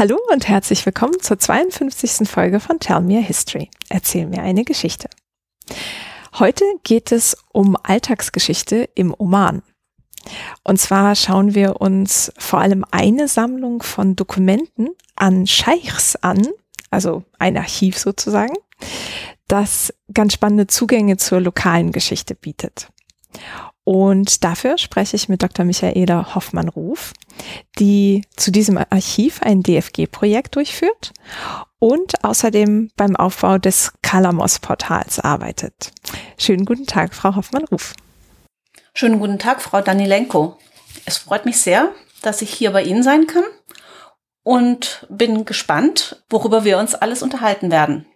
Hallo und herzlich willkommen zur 52. Folge von Tell Me a History. Erzähl mir eine Geschichte. Heute geht es um Alltagsgeschichte im Oman. Und zwar schauen wir uns vor allem eine Sammlung von Dokumenten an Scheichs an, also ein Archiv sozusagen, das ganz spannende Zugänge zur lokalen Geschichte bietet. Und dafür spreche ich mit Dr. Michaela Hoffmann-Ruf, die zu diesem Archiv ein DFG-Projekt durchführt und außerdem beim Aufbau des Kalamos-Portals arbeitet. Schönen guten Tag, Frau Hoffmann-Ruf. Schönen guten Tag, Frau Danilenko. Es freut mich sehr, dass ich hier bei Ihnen sein kann und bin gespannt, worüber wir uns alles unterhalten werden.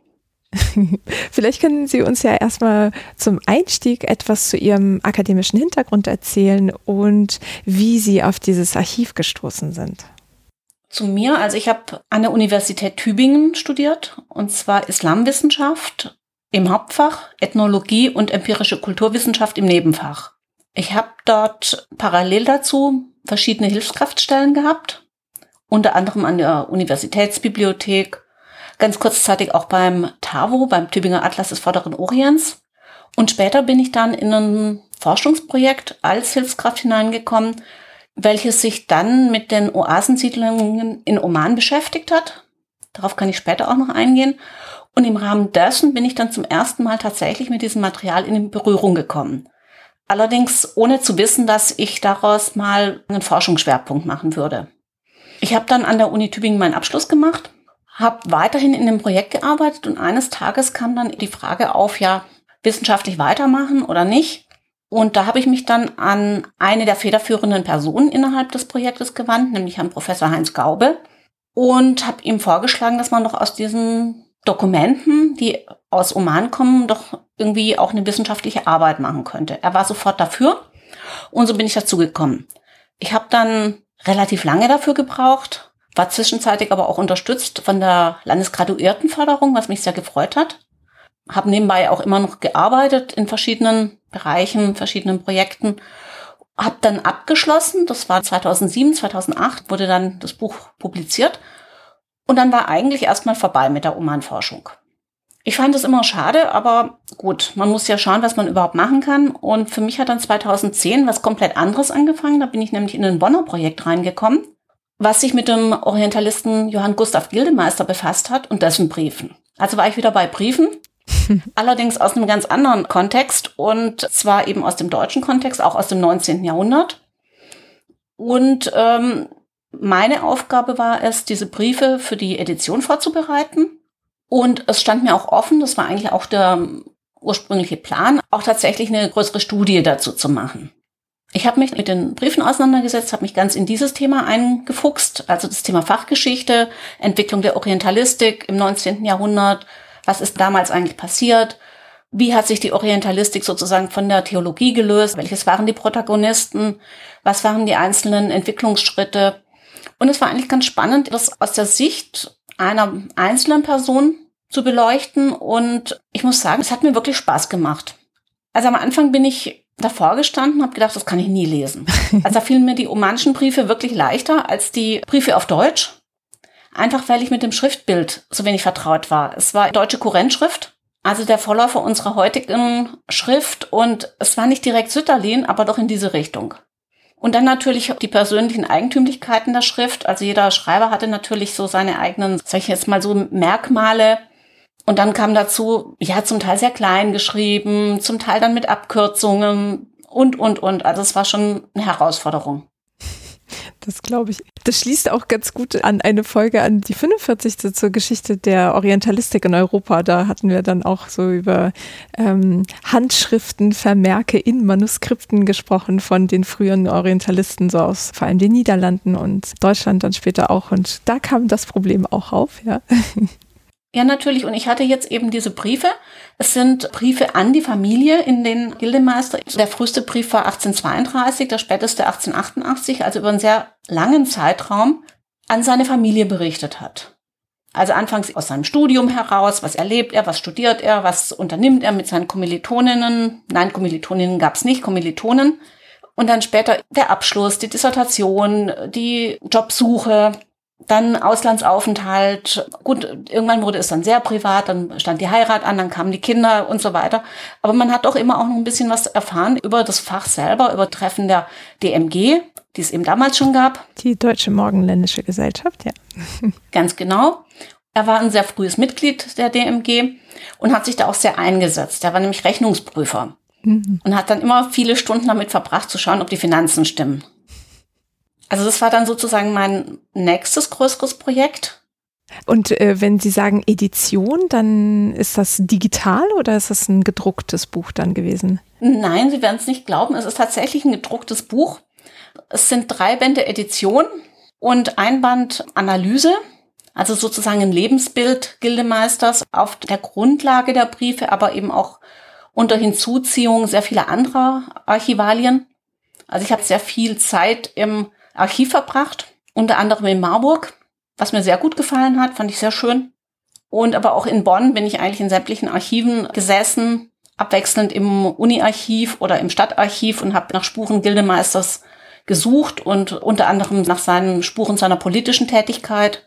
Vielleicht können Sie uns ja erstmal zum Einstieg etwas zu Ihrem akademischen Hintergrund erzählen und wie Sie auf dieses Archiv gestoßen sind. Zu mir, also ich habe an der Universität Tübingen studiert und zwar Islamwissenschaft im Hauptfach, Ethnologie und empirische Kulturwissenschaft im Nebenfach. Ich habe dort parallel dazu verschiedene Hilfskraftstellen gehabt, unter anderem an der Universitätsbibliothek, ganz kurzzeitig auch beim TAVO, beim Tübinger Atlas des Vorderen Orients. Und später bin ich dann in ein Forschungsprojekt als Hilfskraft hineingekommen, welches sich dann mit den Oasensiedlungen in Oman beschäftigt hat. Darauf kann ich später auch noch eingehen. Und im Rahmen dessen bin ich dann zum ersten Mal tatsächlich mit diesem Material in Berührung gekommen. Allerdings ohne zu wissen, dass ich daraus mal einen Forschungsschwerpunkt machen würde. Ich habe dann an der Uni Tübingen meinen Abschluss gemacht habe weiterhin in dem Projekt gearbeitet und eines Tages kam dann die Frage auf, ja, wissenschaftlich weitermachen oder nicht. Und da habe ich mich dann an eine der federführenden Personen innerhalb des Projektes gewandt, nämlich an Professor Heinz Gaube, und habe ihm vorgeschlagen, dass man doch aus diesen Dokumenten, die aus Oman kommen, doch irgendwie auch eine wissenschaftliche Arbeit machen könnte. Er war sofort dafür und so bin ich dazu gekommen. Ich habe dann relativ lange dafür gebraucht, war zwischenzeitlich aber auch unterstützt von der Landesgraduiertenförderung, was mich sehr gefreut hat. Habe nebenbei auch immer noch gearbeitet in verschiedenen Bereichen, verschiedenen Projekten. Habe dann abgeschlossen, das war 2007, 2008, wurde dann das Buch publiziert. Und dann war eigentlich erstmal vorbei mit der Oman-Forschung. Ich fand es immer schade, aber gut, man muss ja schauen, was man überhaupt machen kann. Und für mich hat dann 2010 was komplett anderes angefangen. Da bin ich nämlich in ein Bonner Projekt reingekommen was sich mit dem Orientalisten Johann Gustav Gildemeister befasst hat und dessen Briefen. Also war ich wieder bei Briefen, allerdings aus einem ganz anderen Kontext und zwar eben aus dem deutschen Kontext, auch aus dem 19. Jahrhundert. Und ähm, meine Aufgabe war es, diese Briefe für die Edition vorzubereiten. Und es stand mir auch offen, das war eigentlich auch der ursprüngliche Plan, auch tatsächlich eine größere Studie dazu zu machen. Ich habe mich mit den Briefen auseinandergesetzt, habe mich ganz in dieses Thema eingefuchst, also das Thema Fachgeschichte, Entwicklung der Orientalistik im 19. Jahrhundert, was ist damals eigentlich passiert, wie hat sich die Orientalistik sozusagen von der Theologie gelöst, welches waren die Protagonisten, was waren die einzelnen Entwicklungsschritte. Und es war eigentlich ganz spannend, das aus der Sicht einer einzelnen Person zu beleuchten. Und ich muss sagen, es hat mir wirklich Spaß gemacht. Also am Anfang bin ich davor gestanden, habe gedacht, das kann ich nie lesen. Also da fielen mir die omanischen Briefe wirklich leichter als die Briefe auf Deutsch. Einfach weil ich mit dem Schriftbild so wenig vertraut war. Es war deutsche Kurrentschrift, also der Vorläufer unserer heutigen Schrift und es war nicht direkt Sütterlin, aber doch in diese Richtung. Und dann natürlich die persönlichen Eigentümlichkeiten der Schrift. Also jeder Schreiber hatte natürlich so seine eigenen, sag ich jetzt mal so Merkmale, und dann kam dazu, ja, zum Teil sehr klein geschrieben, zum Teil dann mit Abkürzungen und, und, und. Also es war schon eine Herausforderung. Das glaube ich. Das schließt auch ganz gut an eine Folge an die 45. zur Geschichte der Orientalistik in Europa. Da hatten wir dann auch so über ähm, Handschriften, Vermerke in Manuskripten gesprochen von den früheren Orientalisten, so aus vor allem den Niederlanden und Deutschland dann später auch. Und da kam das Problem auch auf, ja. Ja, natürlich. Und ich hatte jetzt eben diese Briefe. Es sind Briefe an die Familie in den Gildemeister. Der früheste Brief war 1832, der späteste 1888, also über einen sehr langen Zeitraum an seine Familie berichtet hat. Also anfangs aus seinem Studium heraus, was erlebt er, was studiert er, was unternimmt er mit seinen Kommilitoninnen. Nein, Kommilitoninnen gab es nicht, Kommilitonen. Und dann später der Abschluss, die Dissertation, die Jobsuche, dann Auslandsaufenthalt. Gut, irgendwann wurde es dann sehr privat, dann stand die Heirat an, dann kamen die Kinder und so weiter. Aber man hat doch immer auch noch ein bisschen was erfahren über das Fach selber, über Treffen der DMG, die es eben damals schon gab. Die Deutsche Morgenländische Gesellschaft, ja. Ganz genau. Er war ein sehr frühes Mitglied der DMG und hat sich da auch sehr eingesetzt. Er war nämlich Rechnungsprüfer mhm. und hat dann immer viele Stunden damit verbracht, zu schauen, ob die Finanzen stimmen. Also das war dann sozusagen mein nächstes größeres Projekt. Und äh, wenn Sie sagen Edition, dann ist das digital oder ist das ein gedrucktes Buch dann gewesen? Nein, Sie werden es nicht glauben. Es ist tatsächlich ein gedrucktes Buch. Es sind drei Bände Edition und ein Band Analyse, also sozusagen ein Lebensbild Gildemeisters auf der Grundlage der Briefe, aber eben auch unter Hinzuziehung sehr vieler anderer Archivalien. Also ich habe sehr viel Zeit im Archiv verbracht, unter anderem in Marburg, was mir sehr gut gefallen hat, fand ich sehr schön. Und aber auch in Bonn bin ich eigentlich in sämtlichen Archiven gesessen, abwechselnd im Uni-Archiv oder im Stadtarchiv und habe nach Spuren Gildemeisters gesucht und unter anderem nach seinen Spuren seiner politischen Tätigkeit.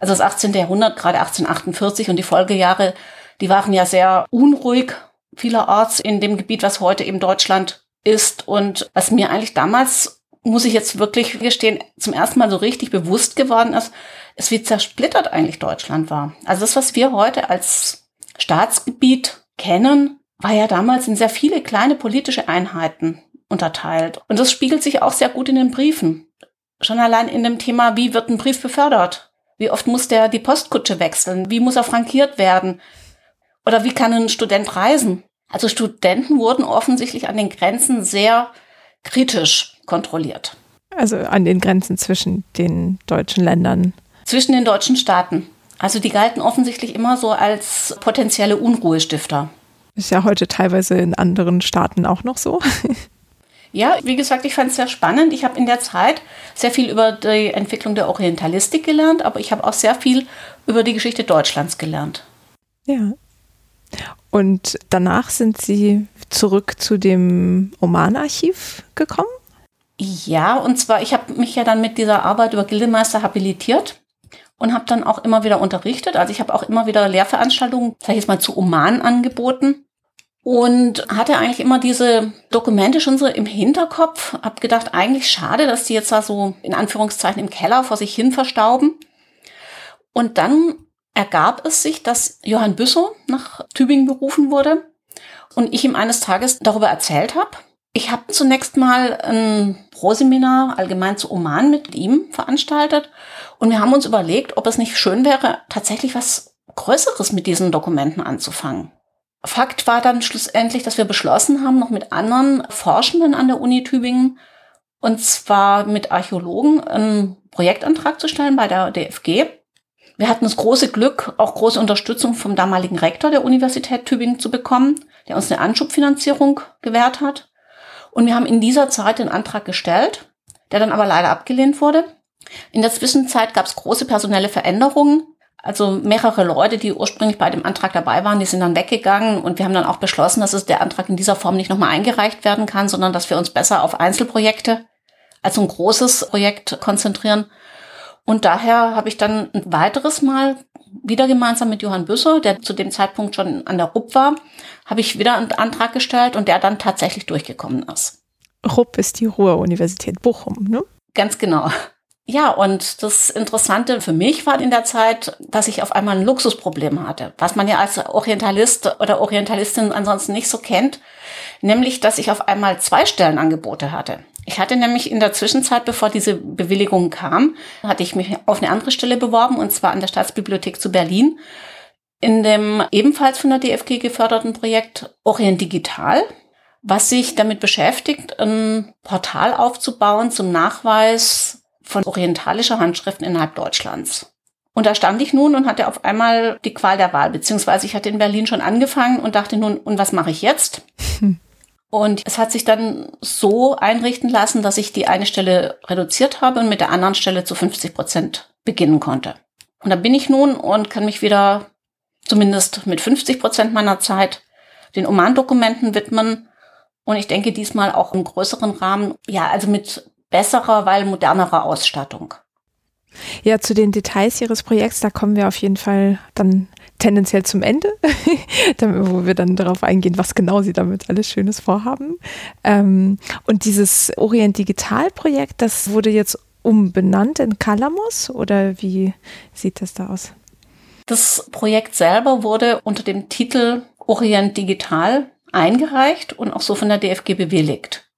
Also das 18. Jahrhundert, gerade 1848 und die Folgejahre, die waren ja sehr unruhig vielerorts in dem Gebiet, was heute eben Deutschland ist und was mir eigentlich damals muss ich jetzt wirklich gestehen, zum ersten Mal so richtig bewusst geworden ist, ist, wie zersplittert eigentlich Deutschland war. Also das, was wir heute als Staatsgebiet kennen, war ja damals in sehr viele kleine politische Einheiten unterteilt. Und das spiegelt sich auch sehr gut in den Briefen. Schon allein in dem Thema, wie wird ein Brief befördert? Wie oft muss der die Postkutsche wechseln? Wie muss er frankiert werden? Oder wie kann ein Student reisen? Also Studenten wurden offensichtlich an den Grenzen sehr kritisch kontrolliert. Also an den Grenzen zwischen den deutschen Ländern. Zwischen den deutschen Staaten. Also die galten offensichtlich immer so als potenzielle Unruhestifter. Ist ja heute teilweise in anderen Staaten auch noch so. Ja, wie gesagt, ich fand es sehr spannend. Ich habe in der Zeit sehr viel über die Entwicklung der Orientalistik gelernt, aber ich habe auch sehr viel über die Geschichte Deutschlands gelernt. Ja. Und danach sind Sie zurück zu dem Oman-Archiv gekommen? Ja, und zwar, ich habe mich ja dann mit dieser Arbeit über Gildemeister habilitiert und habe dann auch immer wieder unterrichtet. Also ich habe auch immer wieder Lehrveranstaltungen, sag ich jetzt mal, zu Oman angeboten und hatte eigentlich immer diese Dokumente schon so im Hinterkopf. Hab gedacht, eigentlich schade, dass die jetzt da so in Anführungszeichen im Keller vor sich hin verstauben. Und dann ergab es sich, dass Johann Büssow nach Tübingen berufen wurde und ich ihm eines Tages darüber erzählt habe ich habe zunächst mal ein Proseminar allgemein zu Oman mit ihm veranstaltet und wir haben uns überlegt, ob es nicht schön wäre, tatsächlich was Größeres mit diesen Dokumenten anzufangen. Fakt war dann schlussendlich, dass wir beschlossen haben, noch mit anderen Forschenden an der Uni Tübingen und zwar mit Archäologen einen Projektantrag zu stellen bei der DFG. Wir hatten das große Glück, auch große Unterstützung vom damaligen Rektor der Universität Tübingen zu bekommen, der uns eine Anschubfinanzierung gewährt hat. Und wir haben in dieser Zeit den Antrag gestellt, der dann aber leider abgelehnt wurde. In der Zwischenzeit gab es große personelle Veränderungen. Also mehrere Leute, die ursprünglich bei dem Antrag dabei waren, die sind dann weggegangen und wir haben dann auch beschlossen, dass es der Antrag in dieser Form nicht nochmal eingereicht werden kann, sondern dass wir uns besser auf Einzelprojekte als ein großes Projekt konzentrieren. Und daher habe ich dann ein weiteres Mal wieder gemeinsam mit Johann Büsser, der zu dem Zeitpunkt schon an der RUP war, habe ich wieder einen Antrag gestellt und der dann tatsächlich durchgekommen ist. RUP ist die Ruhr-Universität Bochum, ne? Ganz genau. Ja, und das Interessante für mich war in der Zeit, dass ich auf einmal ein Luxusproblem hatte, was man ja als Orientalist oder Orientalistin ansonsten nicht so kennt, nämlich, dass ich auf einmal zwei Stellenangebote hatte. Ich hatte nämlich in der Zwischenzeit, bevor diese Bewilligung kam, hatte ich mich auf eine andere Stelle beworben, und zwar an der Staatsbibliothek zu Berlin, in dem ebenfalls von der DFG geförderten Projekt Orient Digital, was sich damit beschäftigt, ein Portal aufzubauen zum Nachweis von orientalischer Handschriften innerhalb Deutschlands. Und da stand ich nun und hatte auf einmal die Qual der Wahl, beziehungsweise ich hatte in Berlin schon angefangen und dachte nun, und was mache ich jetzt? Und es hat sich dann so einrichten lassen, dass ich die eine Stelle reduziert habe und mit der anderen Stelle zu 50 Prozent beginnen konnte. Und da bin ich nun und kann mich wieder zumindest mit 50 Prozent meiner Zeit den Oman-Dokumenten widmen. Und ich denke diesmal auch im größeren Rahmen, ja, also mit besserer, weil modernerer Ausstattung. Ja, zu den Details Ihres Projekts, da kommen wir auf jeden Fall dann tendenziell zum Ende, wo wir dann darauf eingehen, was genau Sie damit alles Schönes vorhaben. Ähm, und dieses Orient Digital Projekt, das wurde jetzt umbenannt in Kalamos oder wie sieht das da aus? Das Projekt selber wurde unter dem Titel Orient Digital eingereicht und auch so von der DFG bewilligt.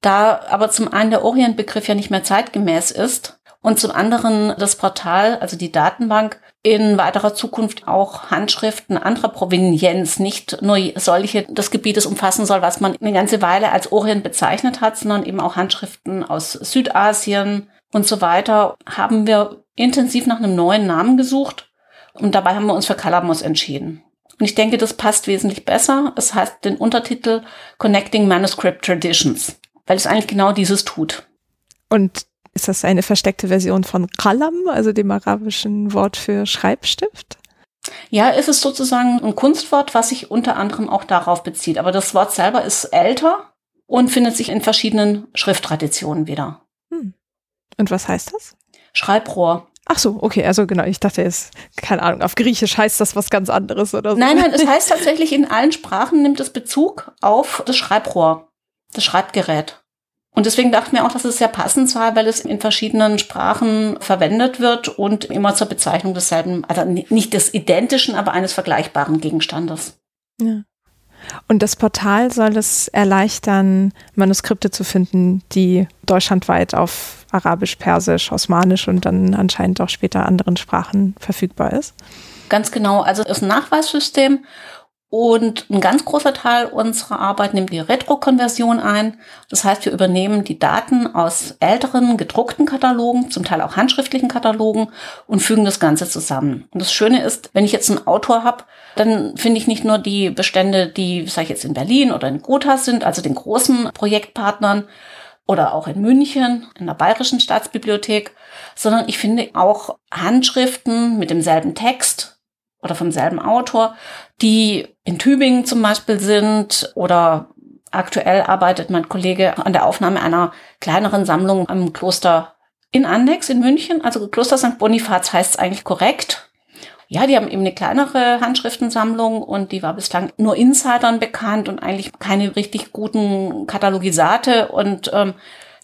Da aber zum einen der Orient-Begriff ja nicht mehr zeitgemäß ist und zum anderen das Portal, also die Datenbank, in weiterer Zukunft auch Handschriften anderer Provenienz, nicht nur solche des Gebietes umfassen soll, was man eine ganze Weile als Orient bezeichnet hat, sondern eben auch Handschriften aus Südasien und so weiter, haben wir intensiv nach einem neuen Namen gesucht und dabei haben wir uns für Calamos entschieden. Und ich denke, das passt wesentlich besser. Es heißt den Untertitel Connecting Manuscript Traditions, weil es eigentlich genau dieses tut. Und ist das eine versteckte Version von Qalam, also dem arabischen Wort für Schreibstift? Ja, es ist sozusagen ein Kunstwort, was sich unter anderem auch darauf bezieht. Aber das Wort selber ist älter und findet sich in verschiedenen Schrifttraditionen wieder. Hm. Und was heißt das? Schreibrohr. Ach so, okay, also genau, ich dachte es, keine Ahnung, auf Griechisch heißt das was ganz anderes oder so. Nein, nein, es heißt tatsächlich in allen Sprachen nimmt es Bezug auf das Schreibrohr, das Schreibgerät. Und deswegen dachten wir auch, dass es sehr passend war, weil es in verschiedenen Sprachen verwendet wird und immer zur Bezeichnung desselben, also nicht des identischen, aber eines vergleichbaren Gegenstandes. Ja. Und das Portal soll es erleichtern, Manuskripte zu finden, die deutschlandweit auf Arabisch, Persisch, Osmanisch und dann anscheinend auch später anderen Sprachen verfügbar ist. Ganz genau. Also es ist ein Nachweissystem und ein ganz großer Teil unserer Arbeit nimmt die Retrokonversion ein. Das heißt, wir übernehmen die Daten aus älteren gedruckten Katalogen, zum Teil auch handschriftlichen Katalogen und fügen das Ganze zusammen. Und das Schöne ist, wenn ich jetzt einen Autor habe, dann finde ich nicht nur die Bestände, die, sage ich jetzt, in Berlin oder in Gotha sind, also den großen Projektpartnern, oder auch in München, in der Bayerischen Staatsbibliothek, sondern ich finde auch Handschriften mit demselben Text oder vom selben Autor, die in Tübingen zum Beispiel sind oder aktuell arbeitet mein Kollege an der Aufnahme einer kleineren Sammlung am Kloster in Andex in München. Also Kloster St. Bonifaz heißt es eigentlich korrekt. Ja, die haben eben eine kleinere Handschriftensammlung und die war bislang nur Insidern bekannt und eigentlich keine richtig guten Katalogisate. Und ähm,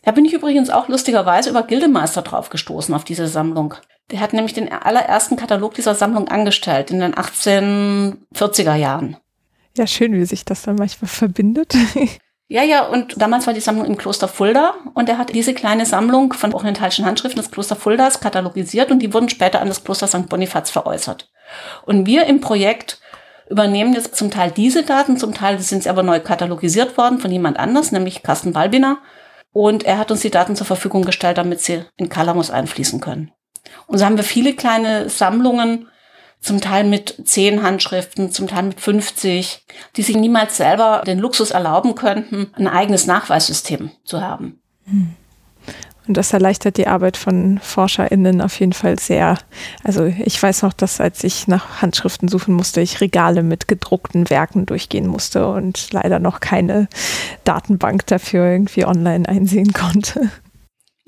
da bin ich übrigens auch lustigerweise über Gildemeister drauf gestoßen auf diese Sammlung. Der hat nämlich den allerersten Katalog dieser Sammlung angestellt in den 1840er Jahren. Ja, schön, wie sich das dann manchmal verbindet. Ja, ja, und damals war die Sammlung im Kloster Fulda und er hat diese kleine Sammlung von orientalischen Handschriften des Kloster Fuldas katalogisiert und die wurden später an das Kloster St. Bonifaz veräußert. Und wir im Projekt übernehmen jetzt zum Teil diese Daten, zum Teil sind sie aber neu katalogisiert worden von jemand anders, nämlich Carsten Balbiner. Und er hat uns die Daten zur Verfügung gestellt, damit sie in Calamos einfließen können. Und so haben wir viele kleine Sammlungen, zum Teil mit zehn Handschriften, zum Teil mit 50, die sich niemals selber den Luxus erlauben könnten, ein eigenes Nachweissystem zu haben. Und das erleichtert die Arbeit von ForscherInnen auf jeden Fall sehr. Also ich weiß noch, dass als ich nach Handschriften suchen musste, ich Regale mit gedruckten Werken durchgehen musste und leider noch keine Datenbank dafür irgendwie online einsehen konnte.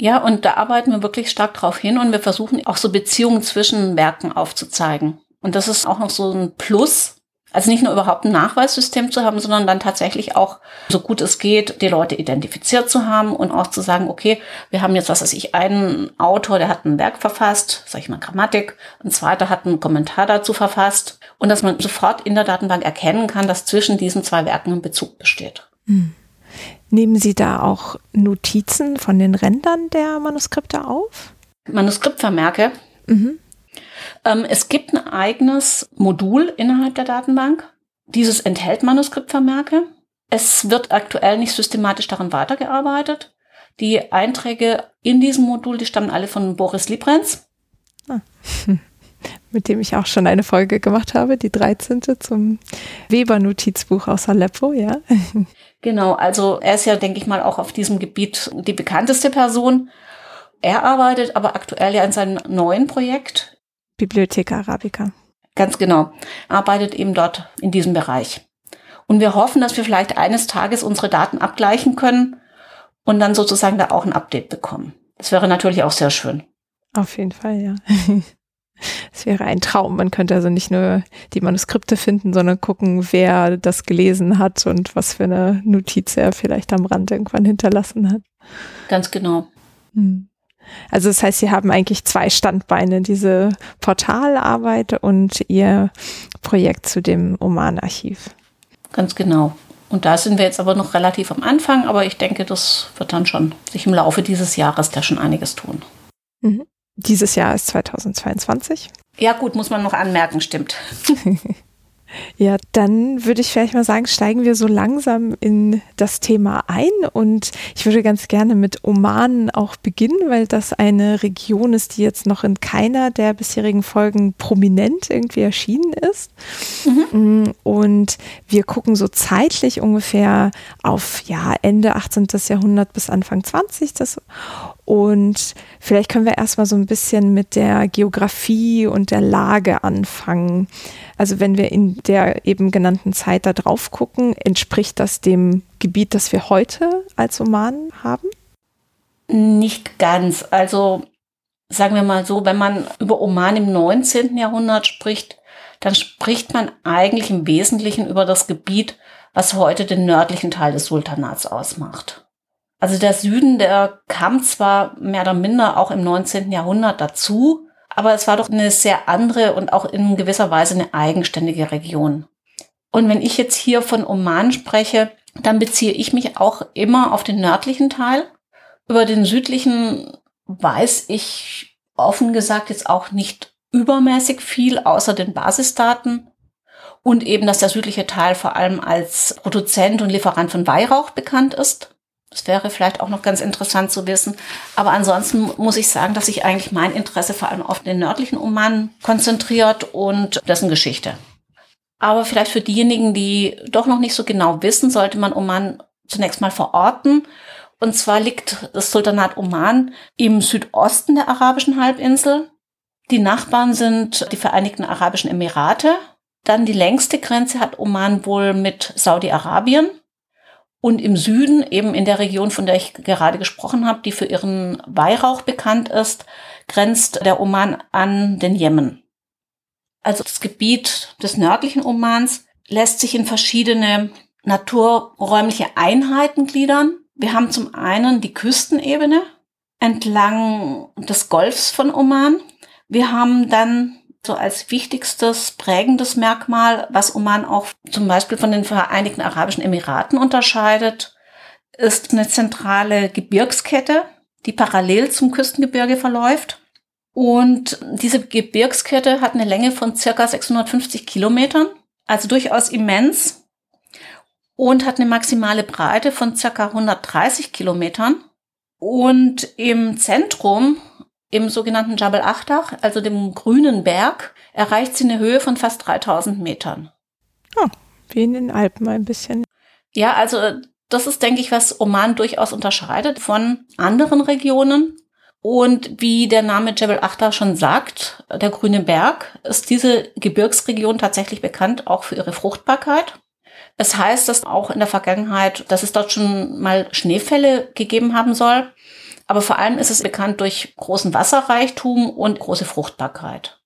Ja, und da arbeiten wir wirklich stark drauf hin und wir versuchen auch so Beziehungen zwischen Werken aufzuzeigen. Und das ist auch noch so ein Plus. Also nicht nur überhaupt ein Nachweissystem zu haben, sondern dann tatsächlich auch, so gut es geht, die Leute identifiziert zu haben und auch zu sagen, okay, wir haben jetzt, was weiß ich, einen Autor, der hat ein Werk verfasst, sag ich mal Grammatik, ein zweiter hat einen Kommentar dazu verfasst und dass man sofort in der Datenbank erkennen kann, dass zwischen diesen zwei Werken ein Bezug besteht. Hm. Nehmen Sie da auch Notizen von den Rändern der Manuskripte auf? Manuskriptvermerke? Mhm. Ähm, es gibt ein eigenes Modul innerhalb der Datenbank. Dieses enthält Manuskriptvermerke. Es wird aktuell nicht systematisch daran weitergearbeitet. Die Einträge in diesem Modul, die stammen alle von Boris Librenz. Ah. Mit dem ich auch schon eine Folge gemacht habe, die 13. zum Weber-Notizbuch aus Aleppo, ja. Genau, also er ist ja, denke ich mal, auch auf diesem Gebiet die bekannteste Person. Er arbeitet aber aktuell ja in seinem neuen Projekt. Bibliothek Arabica. Ganz genau. Arbeitet eben dort in diesem Bereich. Und wir hoffen, dass wir vielleicht eines Tages unsere Daten abgleichen können und dann sozusagen da auch ein Update bekommen. Das wäre natürlich auch sehr schön. Auf jeden Fall, ja. Es wäre ein Traum. Man könnte also nicht nur die Manuskripte finden, sondern gucken, wer das gelesen hat und was für eine Notiz er vielleicht am Rand irgendwann hinterlassen hat. Ganz genau. Hm. Also das heißt, Sie haben eigentlich zwei Standbeine, diese Portalarbeit und Ihr Projekt zu dem Oman-Archiv. Ganz genau. Und da sind wir jetzt aber noch relativ am Anfang, aber ich denke, das wird dann schon sich im Laufe dieses Jahres da schon einiges tun. Mhm. Dieses Jahr ist 2022. Ja gut, muss man noch anmerken, stimmt. Ja, dann würde ich vielleicht mal sagen, steigen wir so langsam in das Thema ein und ich würde ganz gerne mit Oman auch beginnen, weil das eine Region ist, die jetzt noch in keiner der bisherigen Folgen prominent irgendwie erschienen ist. Mhm. Mm, und wir gucken so zeitlich ungefähr auf ja, Ende 18. Jahrhundert bis Anfang 20. Das und vielleicht können wir erstmal so ein bisschen mit der Geografie und der Lage anfangen. Also wenn wir in der eben genannten Zeit da drauf gucken, entspricht das dem Gebiet, das wir heute als Oman haben? Nicht ganz. Also sagen wir mal so, wenn man über Oman im 19. Jahrhundert spricht, dann spricht man eigentlich im Wesentlichen über das Gebiet, was heute den nördlichen Teil des Sultanats ausmacht. Also der Süden, der kam zwar mehr oder minder auch im 19. Jahrhundert dazu, aber es war doch eine sehr andere und auch in gewisser Weise eine eigenständige Region. Und wenn ich jetzt hier von Oman spreche, dann beziehe ich mich auch immer auf den nördlichen Teil. Über den südlichen weiß ich offen gesagt jetzt auch nicht übermäßig viel, außer den Basisdaten. Und eben, dass der südliche Teil vor allem als Produzent und Lieferant von Weihrauch bekannt ist. Das wäre vielleicht auch noch ganz interessant zu wissen. Aber ansonsten muss ich sagen, dass sich eigentlich mein Interesse vor allem auf den nördlichen Oman konzentriert und dessen Geschichte. Aber vielleicht für diejenigen, die doch noch nicht so genau wissen, sollte man Oman zunächst mal verorten. Und zwar liegt das Sultanat Oman im Südosten der arabischen Halbinsel. Die Nachbarn sind die Vereinigten Arabischen Emirate. Dann die längste Grenze hat Oman wohl mit Saudi-Arabien. Und im Süden, eben in der Region, von der ich gerade gesprochen habe, die für ihren Weihrauch bekannt ist, grenzt der Oman an den Jemen. Also das Gebiet des nördlichen Omans lässt sich in verschiedene naturräumliche Einheiten gliedern. Wir haben zum einen die Küstenebene entlang des Golfs von Oman. Wir haben dann so als wichtigstes prägendes Merkmal, was Oman auch zum Beispiel von den Vereinigten Arabischen Emiraten unterscheidet, ist eine zentrale Gebirgskette, die parallel zum Küstengebirge verläuft. Und diese Gebirgskette hat eine Länge von circa 650 Kilometern, also durchaus immens und hat eine maximale Breite von circa 130 Kilometern. Und im Zentrum im sogenannten Jabal Achdach, also dem grünen Berg, erreicht sie eine Höhe von fast 3000 Metern. Oh, wie in den Alpen ein bisschen. Ja, also das ist, denke ich, was Oman durchaus unterscheidet von anderen Regionen. Und wie der Name Jebel Achdar schon sagt, der grüne Berg, ist diese Gebirgsregion tatsächlich bekannt auch für ihre Fruchtbarkeit. Es heißt, dass auch in der Vergangenheit, dass es dort schon mal Schneefälle gegeben haben soll. Aber vor allem ist es bekannt durch großen Wasserreichtum und große Fruchtbarkeit.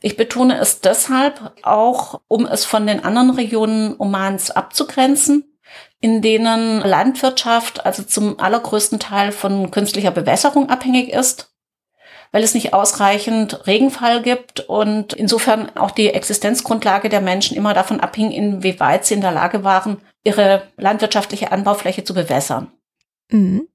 Ich betone es deshalb auch, um es von den anderen Regionen Omans abzugrenzen, in denen Landwirtschaft also zum allergrößten Teil von künstlicher Bewässerung abhängig ist, weil es nicht ausreichend Regenfall gibt und insofern auch die Existenzgrundlage der Menschen immer davon abhing, inwieweit sie in der Lage waren, ihre landwirtschaftliche Anbaufläche zu bewässern. Mhm.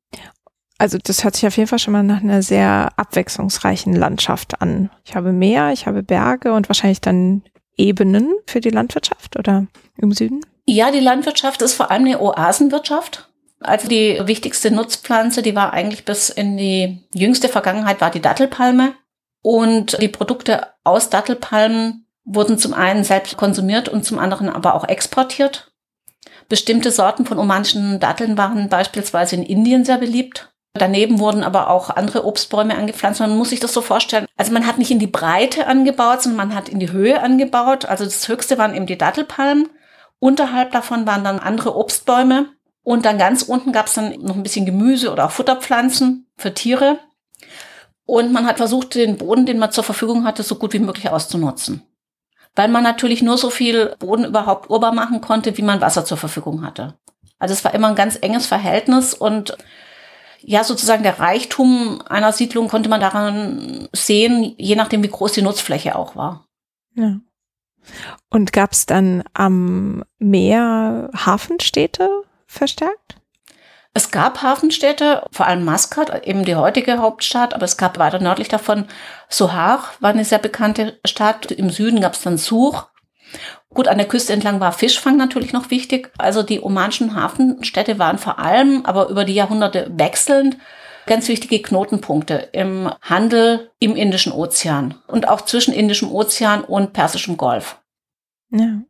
Also das hört sich auf jeden Fall schon mal nach einer sehr abwechslungsreichen Landschaft an. Ich habe Meer, ich habe Berge und wahrscheinlich dann Ebenen für die Landwirtschaft oder im Süden? Ja, die Landwirtschaft ist vor allem eine Oasenwirtschaft. Also die wichtigste Nutzpflanze, die war eigentlich bis in die jüngste Vergangenheit, war die Dattelpalme. Und die Produkte aus Dattelpalmen wurden zum einen selbst konsumiert und zum anderen aber auch exportiert. Bestimmte Sorten von omanischen Datteln waren beispielsweise in Indien sehr beliebt. Daneben wurden aber auch andere Obstbäume angepflanzt. Man muss sich das so vorstellen. Also man hat nicht in die Breite angebaut, sondern man hat in die Höhe angebaut. Also das höchste waren eben die Dattelpalmen. Unterhalb davon waren dann andere Obstbäume. Und dann ganz unten gab es dann noch ein bisschen Gemüse oder auch Futterpflanzen für Tiere. Und man hat versucht, den Boden, den man zur Verfügung hatte, so gut wie möglich auszunutzen. Weil man natürlich nur so viel Boden überhaupt urbar machen konnte, wie man Wasser zur Verfügung hatte. Also es war immer ein ganz enges Verhältnis und ja, sozusagen der Reichtum einer Siedlung konnte man daran sehen, je nachdem, wie groß die Nutzfläche auch war. Ja. Und gab es dann am Meer Hafenstädte verstärkt? Es gab Hafenstädte, vor allem Maskat, eben die heutige Hauptstadt, aber es gab weiter nördlich davon Sohar, war eine sehr bekannte Stadt. Im Süden gab es dann Such. Gut, an der Küste entlang war Fischfang natürlich noch wichtig. Also die omanischen Hafenstädte waren vor allem, aber über die Jahrhunderte wechselnd, ganz wichtige Knotenpunkte im Handel im Indischen Ozean und auch zwischen Indischem Ozean und Persischem Golf. Ja.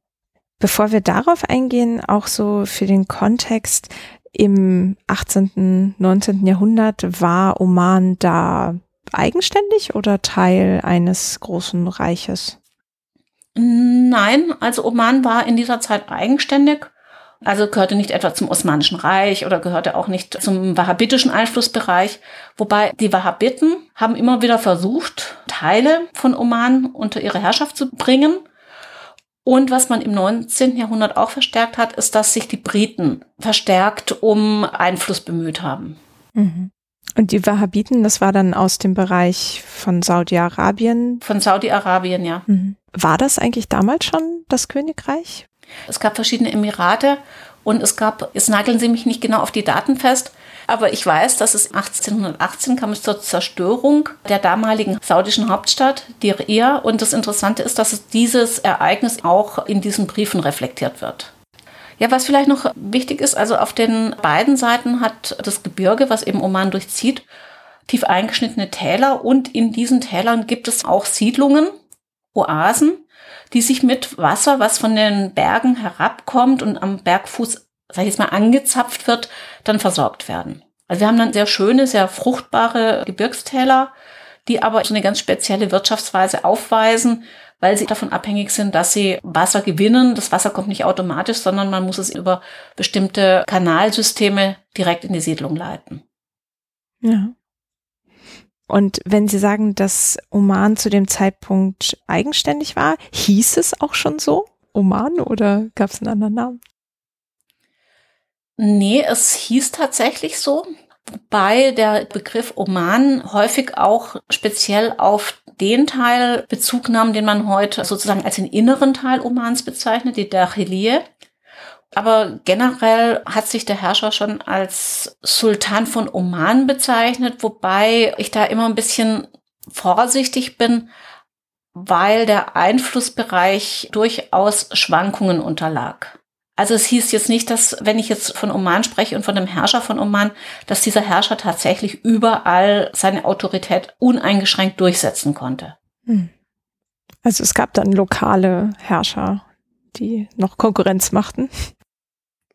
Bevor wir darauf eingehen, auch so für den Kontext, im 18., 19. Jahrhundert war Oman da eigenständig oder Teil eines großen Reiches? Nein, also Oman war in dieser Zeit eigenständig. Also gehörte nicht etwa zum Osmanischen Reich oder gehörte auch nicht zum wahhabitischen Einflussbereich. Wobei die Wahhabiten haben immer wieder versucht, Teile von Oman unter ihre Herrschaft zu bringen. Und was man im 19. Jahrhundert auch verstärkt hat, ist, dass sich die Briten verstärkt um Einfluss bemüht haben. Mhm. Und die Wahhabiten, das war dann aus dem Bereich von Saudi-Arabien? Von Saudi-Arabien, ja. Mhm. War das eigentlich damals schon das Königreich? Es gab verschiedene Emirate und es gab, jetzt nageln Sie mich nicht genau auf die Daten fest, aber ich weiß, dass es 1818 kam es zur Zerstörung der damaligen saudischen Hauptstadt, Diriyah. Und das Interessante ist, dass dieses Ereignis auch in diesen Briefen reflektiert wird. Ja, was vielleicht noch wichtig ist, also auf den beiden Seiten hat das Gebirge, was eben Oman durchzieht, tief eingeschnittene Täler und in diesen Tälern gibt es auch Siedlungen, Oasen, die sich mit Wasser, was von den Bergen herabkommt und am Bergfuß, sag ich jetzt mal, angezapft wird, dann versorgt werden. Also wir haben dann sehr schöne, sehr fruchtbare Gebirgstäler, die aber so eine ganz spezielle Wirtschaftsweise aufweisen, weil sie davon abhängig sind, dass sie Wasser gewinnen. Das Wasser kommt nicht automatisch, sondern man muss es über bestimmte Kanalsysteme direkt in die Siedlung leiten. Ja. Und wenn Sie sagen, dass Oman zu dem Zeitpunkt eigenständig war, hieß es auch schon so? Oman oder gab es einen anderen Namen? Nee, es hieß tatsächlich so, wobei der Begriff Oman häufig auch speziell auf den Teil Bezug nahm, den man heute sozusagen als den inneren Teil Omans bezeichnet, die Dachilie. Aber generell hat sich der Herrscher schon als Sultan von Oman bezeichnet, wobei ich da immer ein bisschen vorsichtig bin, weil der Einflussbereich durchaus Schwankungen unterlag. Also es hieß jetzt nicht, dass, wenn ich jetzt von Oman spreche und von dem Herrscher von Oman, dass dieser Herrscher tatsächlich überall seine Autorität uneingeschränkt durchsetzen konnte. Hm. Also es gab dann lokale Herrscher, die noch Konkurrenz machten.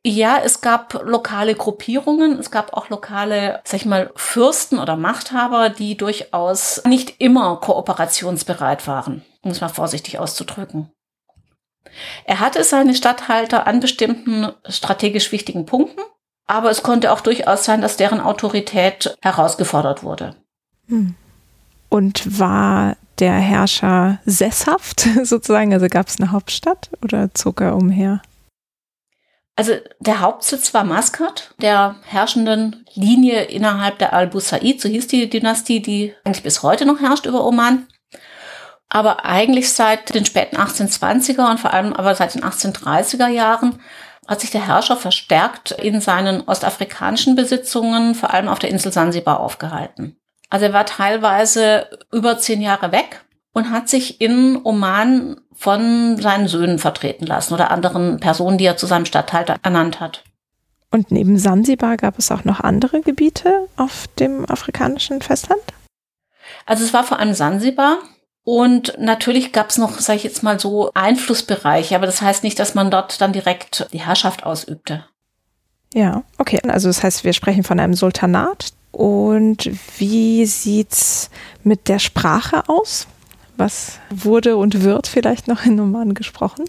Ja, es gab lokale Gruppierungen, es gab auch lokale, sag ich mal, Fürsten oder Machthaber, die durchaus nicht immer kooperationsbereit waren, um es mal vorsichtig auszudrücken. Er hatte seine Statthalter an bestimmten strategisch wichtigen Punkten, aber es konnte auch durchaus sein, dass deren Autorität herausgefordert wurde. Hm. Und war der Herrscher sesshaft sozusagen? Also gab es eine Hauptstadt oder zog er umher? Also der Hauptsitz war Maskat, der herrschenden Linie innerhalb der Al-Busaid, so hieß die Dynastie, die eigentlich bis heute noch herrscht über Oman. Aber eigentlich seit den späten 1820er und vor allem aber seit den 1830er Jahren hat sich der Herrscher verstärkt in seinen ostafrikanischen Besitzungen, vor allem auf der Insel Sansibar, aufgehalten. Also er war teilweise über zehn Jahre weg und hat sich in Oman von seinen Söhnen vertreten lassen oder anderen Personen, die er zu seinem Statthalter ernannt hat. Und neben Sansibar gab es auch noch andere Gebiete auf dem afrikanischen Festland? Also es war vor allem Sansibar. Und natürlich gab es noch, sage ich jetzt mal so, Einflussbereiche, aber das heißt nicht, dass man dort dann direkt die Herrschaft ausübte. Ja, okay. Also das heißt, wir sprechen von einem Sultanat. Und wie sieht's mit der Sprache aus? Was wurde und wird vielleicht noch in Oman gesprochen?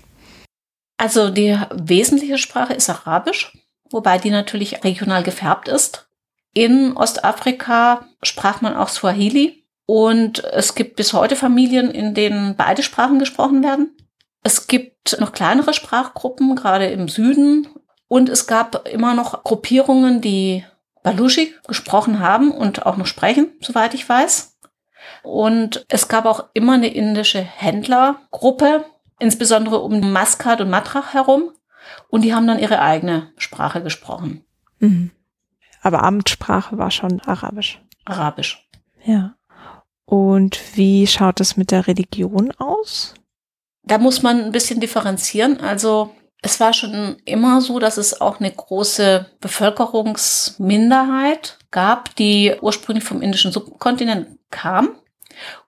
Also die wesentliche Sprache ist Arabisch, wobei die natürlich regional gefärbt ist. In Ostafrika sprach man auch Swahili Und es gibt bis heute Familien, in denen beide Sprachen gesprochen werden. Es gibt noch kleinere Sprachgruppen, gerade im Süden. Und es gab immer noch Gruppierungen, die Baluchi gesprochen haben und auch noch sprechen, soweit ich weiß. Und es gab auch immer eine indische Händlergruppe, insbesondere um Maskat und Matrach herum. Und die haben dann ihre eigene Sprache gesprochen. Mhm. Aber Amtssprache war schon Arabisch. Arabisch. Ja. Und wie schaut es mit der Religion aus? Da muss man ein bisschen differenzieren. Also es war schon immer so, dass es auch eine große Bevölkerungsminderheit gab, die ursprünglich vom indischen Subkontinent kam.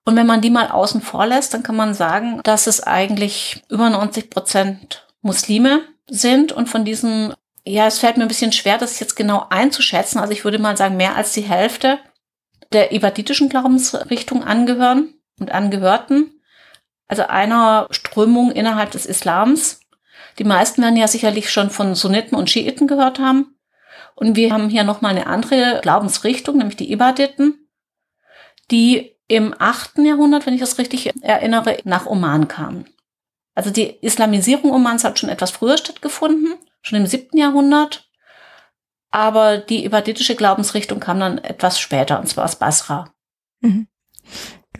Und wenn man die mal außen vor lässt, dann kann man sagen, dass es eigentlich über 90 Prozent Muslime sind und von diesen, ja, es fällt mir ein bisschen schwer, das jetzt genau einzuschätzen. Also ich würde mal sagen, mehr als die Hälfte der ibaditischen Glaubensrichtung angehören und angehörten. Also einer Strömung innerhalb des Islams. Die meisten werden ja sicherlich schon von Sunniten und Schiiten gehört haben. Und wir haben hier nochmal eine andere Glaubensrichtung, nämlich die Ibaditen, die im achten Jahrhundert, wenn ich das richtig erinnere, nach Oman kamen. Also die Islamisierung Omans hat schon etwas früher stattgefunden, schon im siebten Jahrhundert. Aber die ibaditische Glaubensrichtung kam dann etwas später, und zwar aus Basra. Mhm.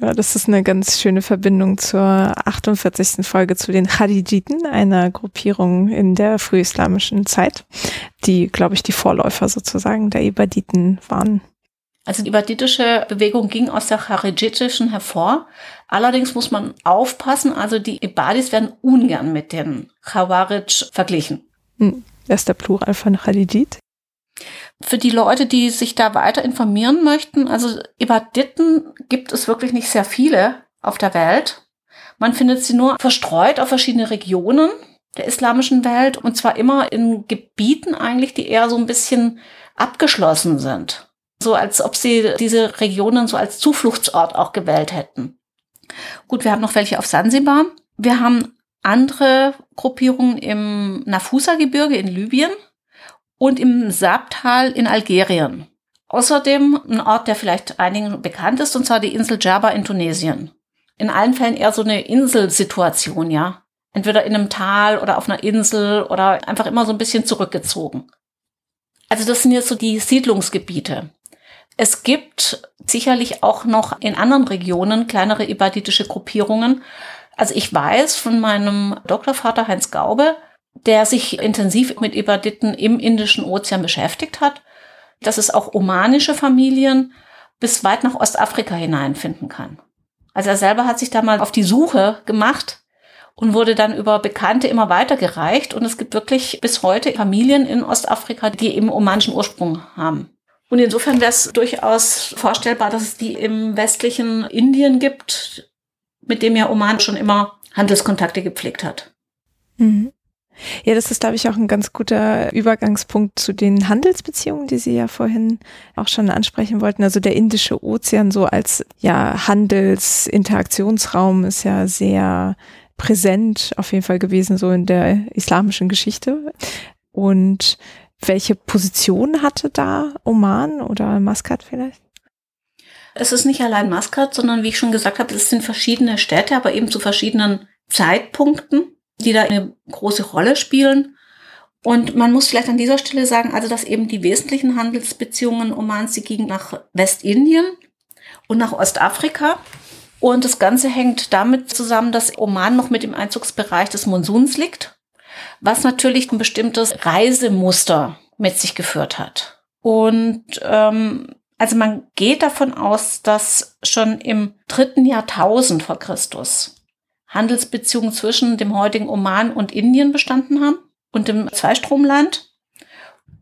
Ja, das ist eine ganz schöne Verbindung zur 48. Folge zu den Khadijiten, einer Gruppierung in der frühislamischen Zeit, die, glaube ich, die Vorläufer sozusagen der Ibaditen waren. Also die ibaditische Bewegung ging aus der charijitischen hervor. Allerdings muss man aufpassen, also die Ibadis werden ungern mit den Khawarij verglichen. Hm. Das ist der Plural von Khalijit. Für die Leute, die sich da weiter informieren möchten, also Ibaditen gibt es wirklich nicht sehr viele auf der Welt. Man findet sie nur verstreut auf verschiedene Regionen der islamischen Welt und zwar immer in Gebieten eigentlich, die eher so ein bisschen abgeschlossen sind so als ob sie diese Regionen so als Zufluchtsort auch gewählt hätten. Gut, wir haben noch welche auf Sansibar. Wir haben andere Gruppierungen im Nafusa-Gebirge in Libyen und im Sabtal in Algerien. Außerdem ein Ort, der vielleicht einigen bekannt ist, und zwar die Insel Java in Tunesien. In allen Fällen eher so eine Inselsituation, ja. Entweder in einem Tal oder auf einer Insel oder einfach immer so ein bisschen zurückgezogen. Also das sind jetzt so die Siedlungsgebiete. Es gibt sicherlich auch noch in anderen Regionen kleinere ibaditische Gruppierungen. Also ich weiß von meinem Doktorvater Heinz Gaube, der sich intensiv mit Ibaditen im Indischen Ozean beschäftigt hat, dass es auch omanische Familien bis weit nach Ostafrika hineinfinden kann. Also er selber hat sich da mal auf die Suche gemacht und wurde dann über Bekannte immer weitergereicht. Und es gibt wirklich bis heute Familien in Ostafrika, die eben omanischen Ursprung haben. Und insofern wäre es durchaus vorstellbar, dass es die im westlichen Indien gibt, mit dem ja Oman schon immer Handelskontakte gepflegt hat. Mhm. Ja, das ist, glaube ich, auch ein ganz guter Übergangspunkt zu den Handelsbeziehungen, die Sie ja vorhin auch schon ansprechen wollten. Also der Indische Ozean so als ja Handelsinteraktionsraum ist ja sehr präsent auf jeden Fall gewesen, so in der islamischen Geschichte. Und welche Position hatte da Oman oder Maskat vielleicht? Es ist nicht allein Maskat, sondern wie ich schon gesagt habe, es sind verschiedene Städte, aber eben zu verschiedenen Zeitpunkten, die da eine große Rolle spielen. Und man muss vielleicht an dieser Stelle sagen, also dass eben die wesentlichen Handelsbeziehungen Omans, sie gingen nach Westindien und nach Ostafrika. Und das Ganze hängt damit zusammen, dass Oman noch mit dem Einzugsbereich des Monsuns liegt was natürlich ein bestimmtes Reisemuster mit sich geführt hat. Und ähm, also man geht davon aus, dass schon im dritten Jahrtausend vor Christus Handelsbeziehungen zwischen dem heutigen Oman und Indien bestanden haben und dem Zweistromland.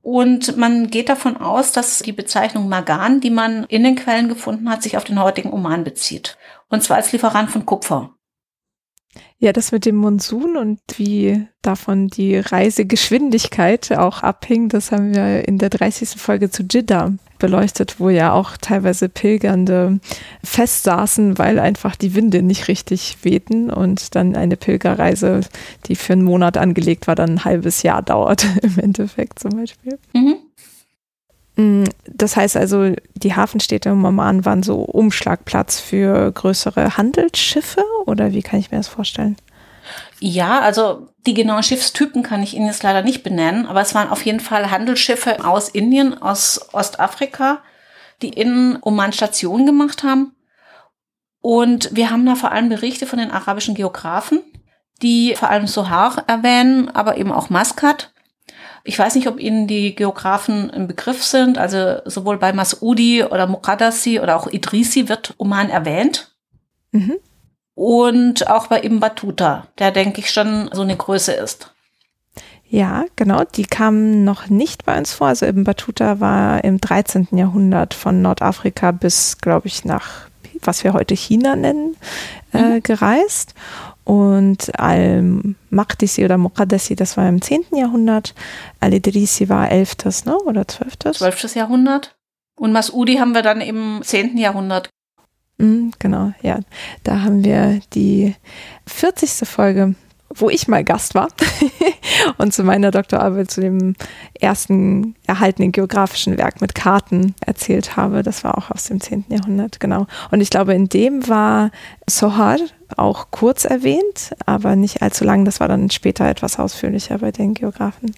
Und man geht davon aus, dass die Bezeichnung Magan, die man in den Quellen gefunden hat, sich auf den heutigen Oman bezieht. Und zwar als Lieferant von Kupfer. Ja, das mit dem Monsun und wie davon die Reisegeschwindigkeit auch abhing, das haben wir in der 30. Folge zu Jeddah beleuchtet, wo ja auch teilweise Pilgernde festsaßen, weil einfach die Winde nicht richtig wehten und dann eine Pilgerreise, die für einen Monat angelegt war, dann ein halbes Jahr dauert im Endeffekt zum Beispiel. Mhm. Mm, das heißt also, die Hafenstädte im Oman waren so Umschlagplatz für größere Handelsschiffe oder wie kann ich mir das vorstellen? Ja, also die genauen Schiffstypen kann ich Ihnen jetzt leider nicht benennen, aber es waren auf jeden Fall Handelsschiffe aus Indien, aus Ostafrika, die in Oman Station gemacht haben. Und wir haben da vor allem Berichte von den arabischen Geografen, die vor allem Sohar erwähnen, aber eben auch Maskat. Ich weiß nicht, ob Ihnen die Geografen im Begriff sind. Also sowohl bei Masudi oder Muqaddasi oder auch Idrisi wird Oman erwähnt. Mhm. Und auch bei Ibn Battuta, der denke ich schon so eine Größe ist. Ja, genau, die kamen noch nicht bei uns vor. Also Ibn Battuta war im 13. Jahrhundert von Nordafrika bis, glaube ich, nach, was wir heute China nennen, äh, mhm. gereist. Und Al-Maqdisi oder Muqaddasi, das war im 10. Jahrhundert. Al-Idrisi war 11. Ne? oder 12. 12. Jahrhundert. Und Masudi haben wir dann im 10. Jahrhundert. Mhm, genau, ja. Da haben wir die 40. Folge wo ich mal Gast war und zu meiner Doktorarbeit zu dem ersten erhaltenen geografischen Werk mit Karten erzählt habe. Das war auch aus dem 10. Jahrhundert, genau. Und ich glaube, in dem war Sohar auch kurz erwähnt, aber nicht allzu lang. Das war dann später etwas ausführlicher bei den Geografen.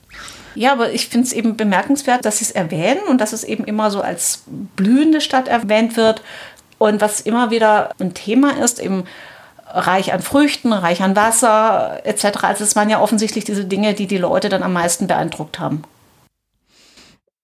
Ja, aber ich finde es eben bemerkenswert, dass sie es erwähnen und dass es eben immer so als blühende Stadt erwähnt wird. Und was immer wieder ein Thema ist, eben reich an Früchten, reich an Wasser etc. Also es waren ja offensichtlich diese Dinge, die die Leute dann am meisten beeindruckt haben.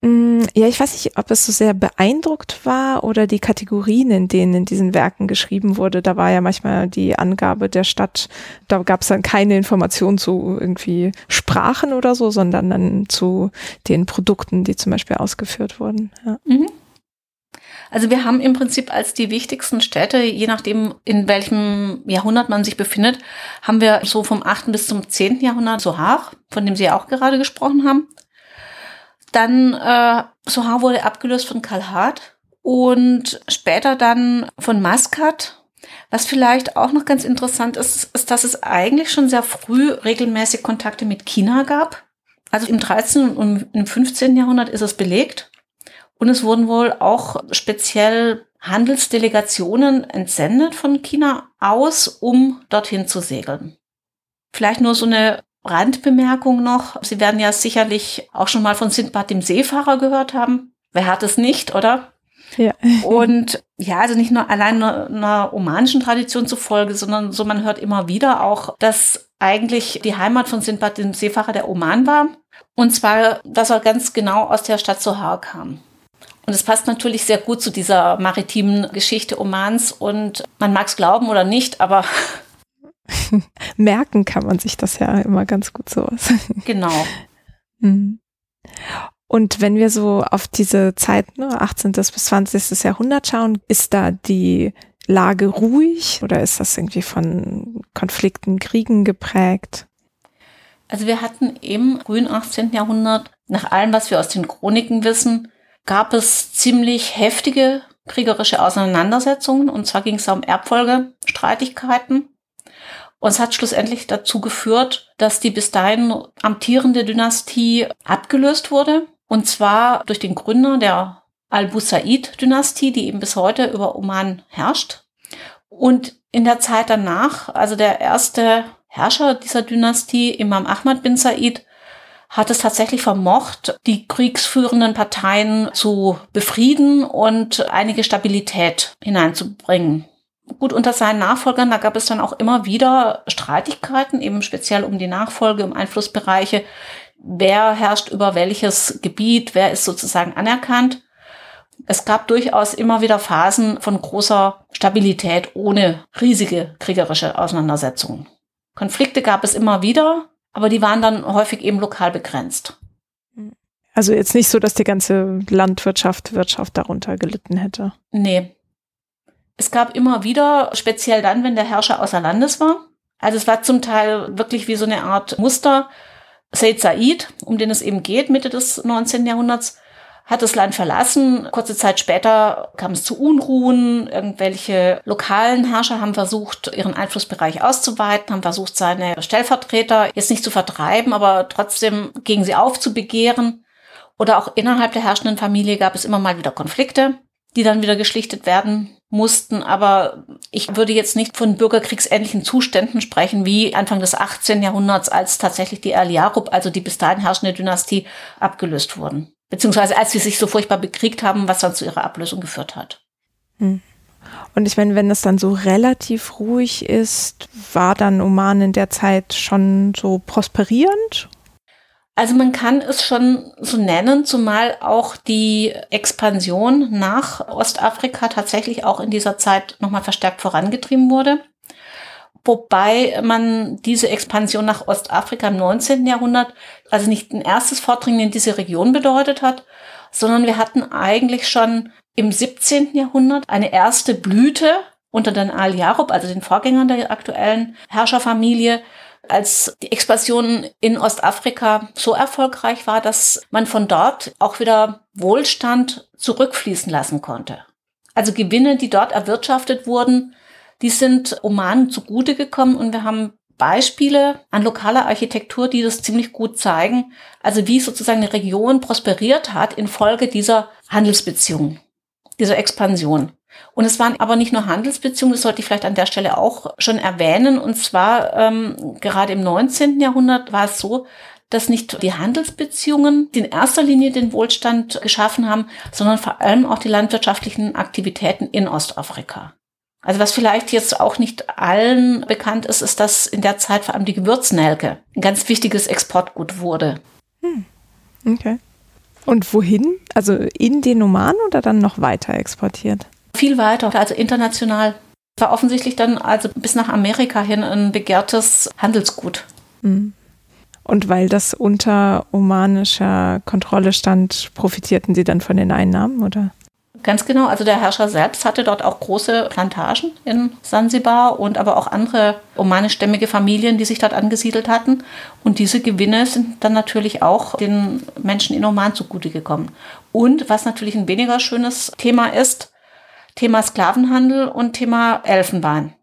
Mm, ja, ich weiß nicht, ob es so sehr beeindruckt war oder die Kategorien, in denen in diesen Werken geschrieben wurde. Da war ja manchmal die Angabe der Stadt, da gab es dann keine Information zu irgendwie Sprachen oder so, sondern dann zu den Produkten, die zum Beispiel ausgeführt wurden. Ja. Mhm. Also wir haben im Prinzip als die wichtigsten Städte, je nachdem in welchem Jahrhundert man sich befindet, haben wir so vom 8. bis zum 10. Jahrhundert Sohar, von dem Sie ja auch gerade gesprochen haben. Dann äh, Sohar wurde abgelöst von Kalhat und später dann von Maskat. Was vielleicht auch noch ganz interessant ist, ist, dass es eigentlich schon sehr früh regelmäßig Kontakte mit China gab. Also im 13. und im 15. Jahrhundert ist es belegt. Und es wurden wohl auch speziell Handelsdelegationen entsendet von China aus, um dorthin zu segeln. Vielleicht nur so eine Randbemerkung noch. Sie werden ja sicherlich auch schon mal von Sindbad dem Seefahrer gehört haben. Wer hat es nicht, oder? Ja. Und ja, also nicht nur allein einer, einer omanischen Tradition zufolge, sondern so man hört immer wieder auch, dass eigentlich die Heimat von Sindbad dem Seefahrer der Oman war. Und zwar, dass er ganz genau aus der Stadt Sohar kam. Und es passt natürlich sehr gut zu dieser maritimen Geschichte Omans und man mag es glauben oder nicht, aber merken kann man sich das ja immer ganz gut sowas. Genau. Mhm. Und wenn wir so auf diese Zeit, ne, 18. bis 20. Jahrhundert schauen, ist da die Lage ruhig oder ist das irgendwie von Konflikten, Kriegen geprägt? Also wir hatten im frühen 18. Jahrhundert, nach allem, was wir aus den Chroniken wissen, gab es ziemlich heftige kriegerische Auseinandersetzungen. Und zwar ging es um Erbfolgestreitigkeiten. Und es hat schlussendlich dazu geführt, dass die bis dahin amtierende Dynastie abgelöst wurde. Und zwar durch den Gründer der Al-Busaid-Dynastie, die eben bis heute über Oman herrscht. Und in der Zeit danach, also der erste Herrscher dieser Dynastie, Imam Ahmad bin Said, hat es tatsächlich vermocht, die kriegsführenden Parteien zu befrieden und einige Stabilität hineinzubringen. Gut, unter seinen Nachfolgern, da gab es dann auch immer wieder Streitigkeiten, eben speziell um die Nachfolge, um Einflussbereiche. Wer herrscht über welches Gebiet? Wer ist sozusagen anerkannt? Es gab durchaus immer wieder Phasen von großer Stabilität ohne riesige kriegerische Auseinandersetzungen. Konflikte gab es immer wieder, aber die waren dann häufig eben lokal begrenzt. Also jetzt nicht so, dass die ganze Landwirtschaft, Wirtschaft darunter gelitten hätte. Nee. Es gab immer wieder, speziell dann, wenn der Herrscher außer Landes war. Also es war zum Teil wirklich wie so eine Art Muster. Said Said, um den es eben geht, Mitte des 19. Jahrhunderts, hat das Land verlassen. Kurze Zeit später kam es zu Unruhen. Irgendwelche lokalen Herrscher haben versucht, ihren Einflussbereich auszuweiten, haben versucht, seine Stellvertreter jetzt nicht zu vertreiben, aber trotzdem gegen sie aufzubegehren. Oder auch innerhalb der herrschenden Familie gab es immer mal wieder Konflikte, die dann wieder geschlichtet werden mussten. Aber ich würde jetzt nicht von bürgerkriegsähnlichen Zuständen sprechen wie Anfang des 18. Jahrhunderts, als tatsächlich die Al Yarub, also die bis dahin herrschende Dynastie, abgelöst wurden. Beziehungsweise als sie sich so furchtbar bekriegt haben, was dann zu ihrer Ablösung geführt hat. Hm. Und ich meine, wenn es dann so relativ ruhig ist, war dann Oman in der Zeit schon so prosperierend? Also man kann es schon so nennen, zumal auch die Expansion nach Ostafrika tatsächlich auch in dieser Zeit nochmal verstärkt vorangetrieben wurde. Wobei man diese Expansion nach Ostafrika im 19. Jahrhundert also nicht ein erstes Vordringen in diese Region bedeutet hat, sondern wir hatten eigentlich schon im 17. Jahrhundert eine erste Blüte unter den Al-Yarub, also den Vorgängern der aktuellen Herrscherfamilie, als die Expansion in Ostafrika so erfolgreich war, dass man von dort auch wieder Wohlstand zurückfließen lassen konnte. Also Gewinne, die dort erwirtschaftet wurden, die sind Oman zugute gekommen und wir haben Beispiele an lokaler Architektur, die das ziemlich gut zeigen, also wie sozusagen eine Region prosperiert hat infolge dieser Handelsbeziehungen dieser Expansion. Und es waren aber nicht nur Handelsbeziehungen, das sollte ich vielleicht an der Stelle auch schon erwähnen. Und zwar ähm, gerade im 19. Jahrhundert war es so, dass nicht die Handelsbeziehungen in erster Linie den Wohlstand geschaffen haben, sondern vor allem auch die landwirtschaftlichen Aktivitäten in Ostafrika. Also was vielleicht jetzt auch nicht allen bekannt ist, ist, dass in der Zeit vor allem die Gewürznelke ein ganz wichtiges Exportgut wurde. Hm. Okay. Und wohin? Also in den Oman oder dann noch weiter exportiert? Viel weiter, also international. War offensichtlich dann also bis nach Amerika hin ein begehrtes Handelsgut. Mhm. Und weil das unter omanischer Kontrolle stand, profitierten sie dann von den Einnahmen, oder? Ganz genau. Also der Herrscher selbst hatte dort auch große Plantagen in Sansibar und aber auch andere omanischstämmige Familien, die sich dort angesiedelt hatten. Und diese Gewinne sind dann natürlich auch den Menschen in Oman zugute gekommen. Und was natürlich ein weniger schönes Thema ist, Thema Sklavenhandel und Thema Elfenbein.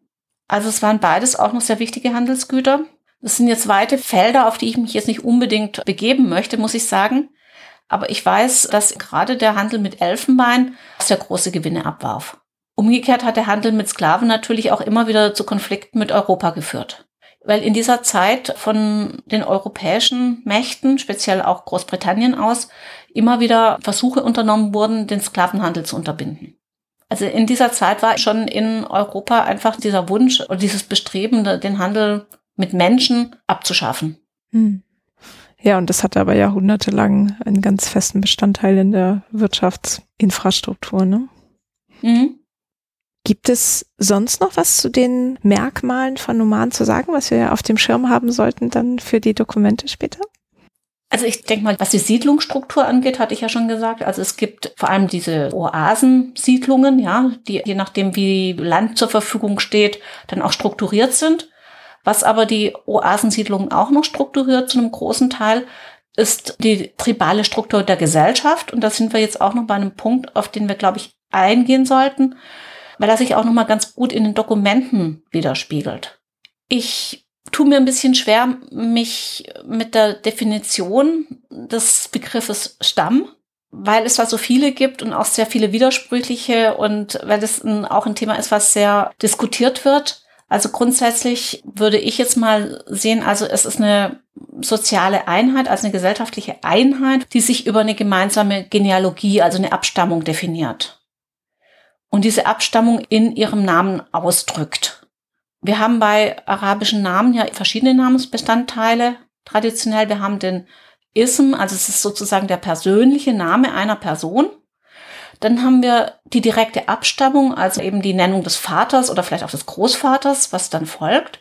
Also es waren beides auch noch sehr wichtige Handelsgüter. Das sind jetzt weite Felder, auf die ich mich jetzt nicht unbedingt begeben möchte, muss ich sagen. Aber ich weiß, dass gerade der Handel mit Elfenbein sehr große Gewinne abwarf. Umgekehrt hat der Handel mit Sklaven natürlich auch immer wieder zu Konflikten mit Europa geführt. Weil in dieser Zeit von den europäischen Mächten, speziell auch Großbritannien aus, immer wieder Versuche unternommen wurden, den Sklavenhandel zu unterbinden. Also in dieser Zeit war schon in Europa einfach dieser Wunsch oder dieses Bestreben, den Handel mit Menschen abzuschaffen. Hm. Ja, und das hatte aber jahrhundertelang einen ganz festen Bestandteil in der Wirtschaftsinfrastruktur. Ne? Mhm. Gibt es sonst noch was zu den Merkmalen von Nomaden zu sagen, was wir auf dem Schirm haben sollten dann für die Dokumente später? Also ich denke mal, was die Siedlungsstruktur angeht, hatte ich ja schon gesagt. Also es gibt vor allem diese Oasensiedlungen, ja, die je nachdem, wie Land zur Verfügung steht, dann auch strukturiert sind. Was aber die Oasensiedlungen auch noch strukturiert zu einem großen Teil, ist die tribale Struktur der Gesellschaft. Und da sind wir jetzt auch noch bei einem Punkt, auf den wir, glaube ich, eingehen sollten, weil er sich auch noch mal ganz gut in den Dokumenten widerspiegelt. Ich tue mir ein bisschen schwer, mich mit der Definition des Begriffes Stamm, weil es da so viele gibt und auch sehr viele widersprüchliche und weil es auch ein Thema ist, was sehr diskutiert wird. Also grundsätzlich würde ich jetzt mal sehen, also es ist eine soziale Einheit, also eine gesellschaftliche Einheit, die sich über eine gemeinsame Genealogie, also eine Abstammung definiert. Und diese Abstammung in ihrem Namen ausdrückt. Wir haben bei arabischen Namen ja verschiedene Namensbestandteile. Traditionell, wir haben den Ism, also es ist sozusagen der persönliche Name einer Person. Dann haben wir die direkte Abstammung, also eben die Nennung des Vaters oder vielleicht auch des Großvaters, was dann folgt.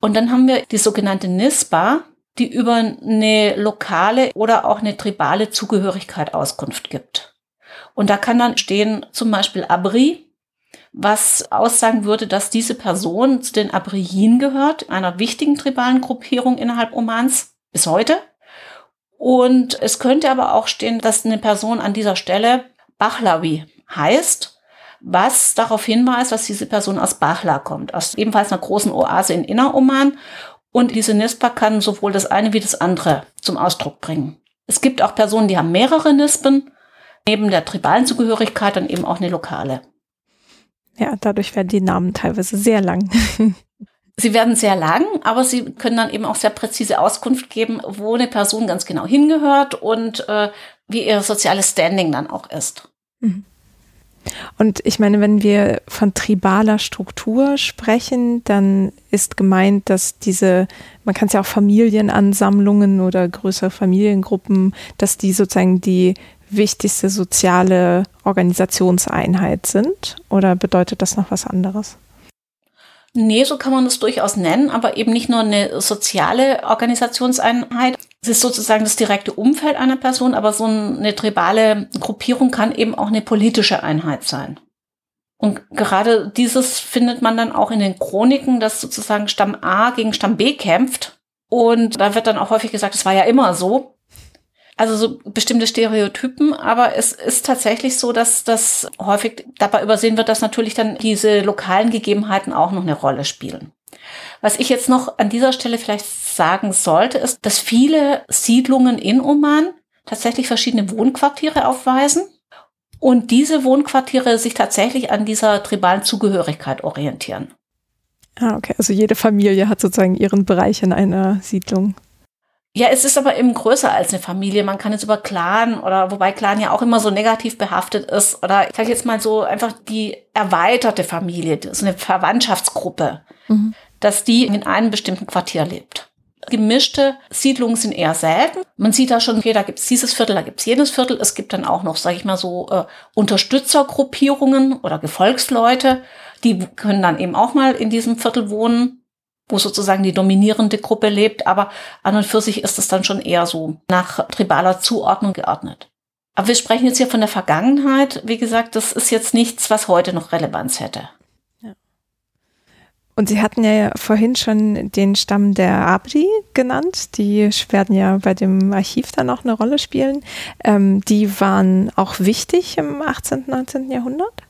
Und dann haben wir die sogenannte Nisba, die über eine lokale oder auch eine tribale Zugehörigkeit Auskunft gibt. Und da kann dann stehen zum Beispiel Abri, was aussagen würde, dass diese Person zu den Abriyin gehört, einer wichtigen tribalen Gruppierung innerhalb Omans bis heute. Und es könnte aber auch stehen, dass eine Person an dieser Stelle Bachlawi heißt, was darauf hinweist, dass diese Person aus Bachla kommt, aus ebenfalls einer großen Oase in Inneroman. Und diese Nispa kann sowohl das eine wie das andere zum Ausdruck bringen. Es gibt auch Personen, die haben mehrere Nispen, neben der tribalen Zugehörigkeit dann eben auch eine lokale. Ja, dadurch werden die Namen teilweise sehr lang. Sie werden sehr lang, aber sie können dann eben auch sehr präzise Auskunft geben, wo eine Person ganz genau hingehört und äh, wie ihr soziales Standing dann auch ist. Mhm. Und ich meine, wenn wir von tribaler Struktur sprechen, dann ist gemeint, dass diese, man kann es ja auch Familienansammlungen oder größere Familiengruppen, dass die sozusagen die wichtigste soziale Organisationseinheit sind? Oder bedeutet das noch was anderes? Nee, so kann man das durchaus nennen, aber eben nicht nur eine soziale Organisationseinheit. Es ist sozusagen das direkte Umfeld einer Person, aber so eine tribale Gruppierung kann eben auch eine politische Einheit sein. Und gerade dieses findet man dann auch in den Chroniken, dass sozusagen Stamm A gegen Stamm B kämpft. Und da wird dann auch häufig gesagt, es war ja immer so also so bestimmte Stereotypen, aber es ist tatsächlich so, dass das häufig dabei übersehen wird, dass natürlich dann diese lokalen Gegebenheiten auch noch eine Rolle spielen. Was ich jetzt noch an dieser Stelle vielleicht sagen sollte, ist, dass viele Siedlungen in Oman tatsächlich verschiedene Wohnquartiere aufweisen und diese Wohnquartiere sich tatsächlich an dieser tribalen Zugehörigkeit orientieren. Ah, okay. Also jede Familie hat sozusagen ihren Bereich in einer Siedlung. Ja, es ist aber eben größer als eine Familie. Man kann jetzt über Clan oder wobei Clan ja auch immer so negativ behaftet ist oder ich sage jetzt mal so einfach die erweiterte Familie, so eine Verwandtschaftsgruppe, mhm. dass die in einem bestimmten Quartier lebt. Gemischte Siedlungen sind eher selten. Man sieht da schon, okay, da gibt's dieses Viertel, da gibt's jenes Viertel. Es gibt dann auch noch, sage ich mal so, äh, Unterstützergruppierungen oder Gefolgsleute, die können dann eben auch mal in diesem Viertel wohnen wo sozusagen die dominierende Gruppe lebt, aber an und für sich ist es dann schon eher so nach tribaler Zuordnung geordnet. Aber wir sprechen jetzt hier von der Vergangenheit. Wie gesagt, das ist jetzt nichts, was heute noch Relevanz hätte. Und Sie hatten ja vorhin schon den Stamm der Abdi genannt. Die werden ja bei dem Archiv dann auch eine Rolle spielen. Ähm, die waren auch wichtig im 18., 19. Jahrhundert?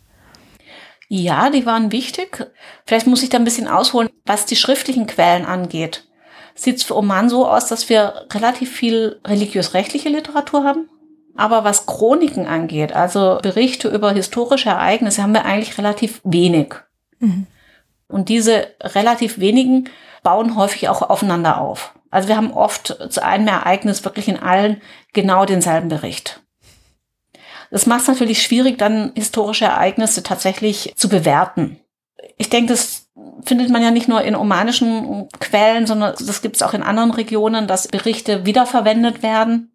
Ja, die waren wichtig. Vielleicht muss ich da ein bisschen ausholen, was die schriftlichen Quellen angeht. Sieht es für Oman so aus, dass wir relativ viel religiös-rechtliche Literatur haben. Aber was Chroniken angeht, also Berichte über historische Ereignisse, haben wir eigentlich relativ wenig. Mhm. Und diese relativ wenigen bauen häufig auch aufeinander auf. Also wir haben oft zu einem Ereignis wirklich in allen genau denselben Bericht. Das macht es natürlich schwierig, dann historische Ereignisse tatsächlich zu bewerten. Ich denke, das findet man ja nicht nur in omanischen Quellen, sondern das gibt es auch in anderen Regionen, dass Berichte wiederverwendet werden.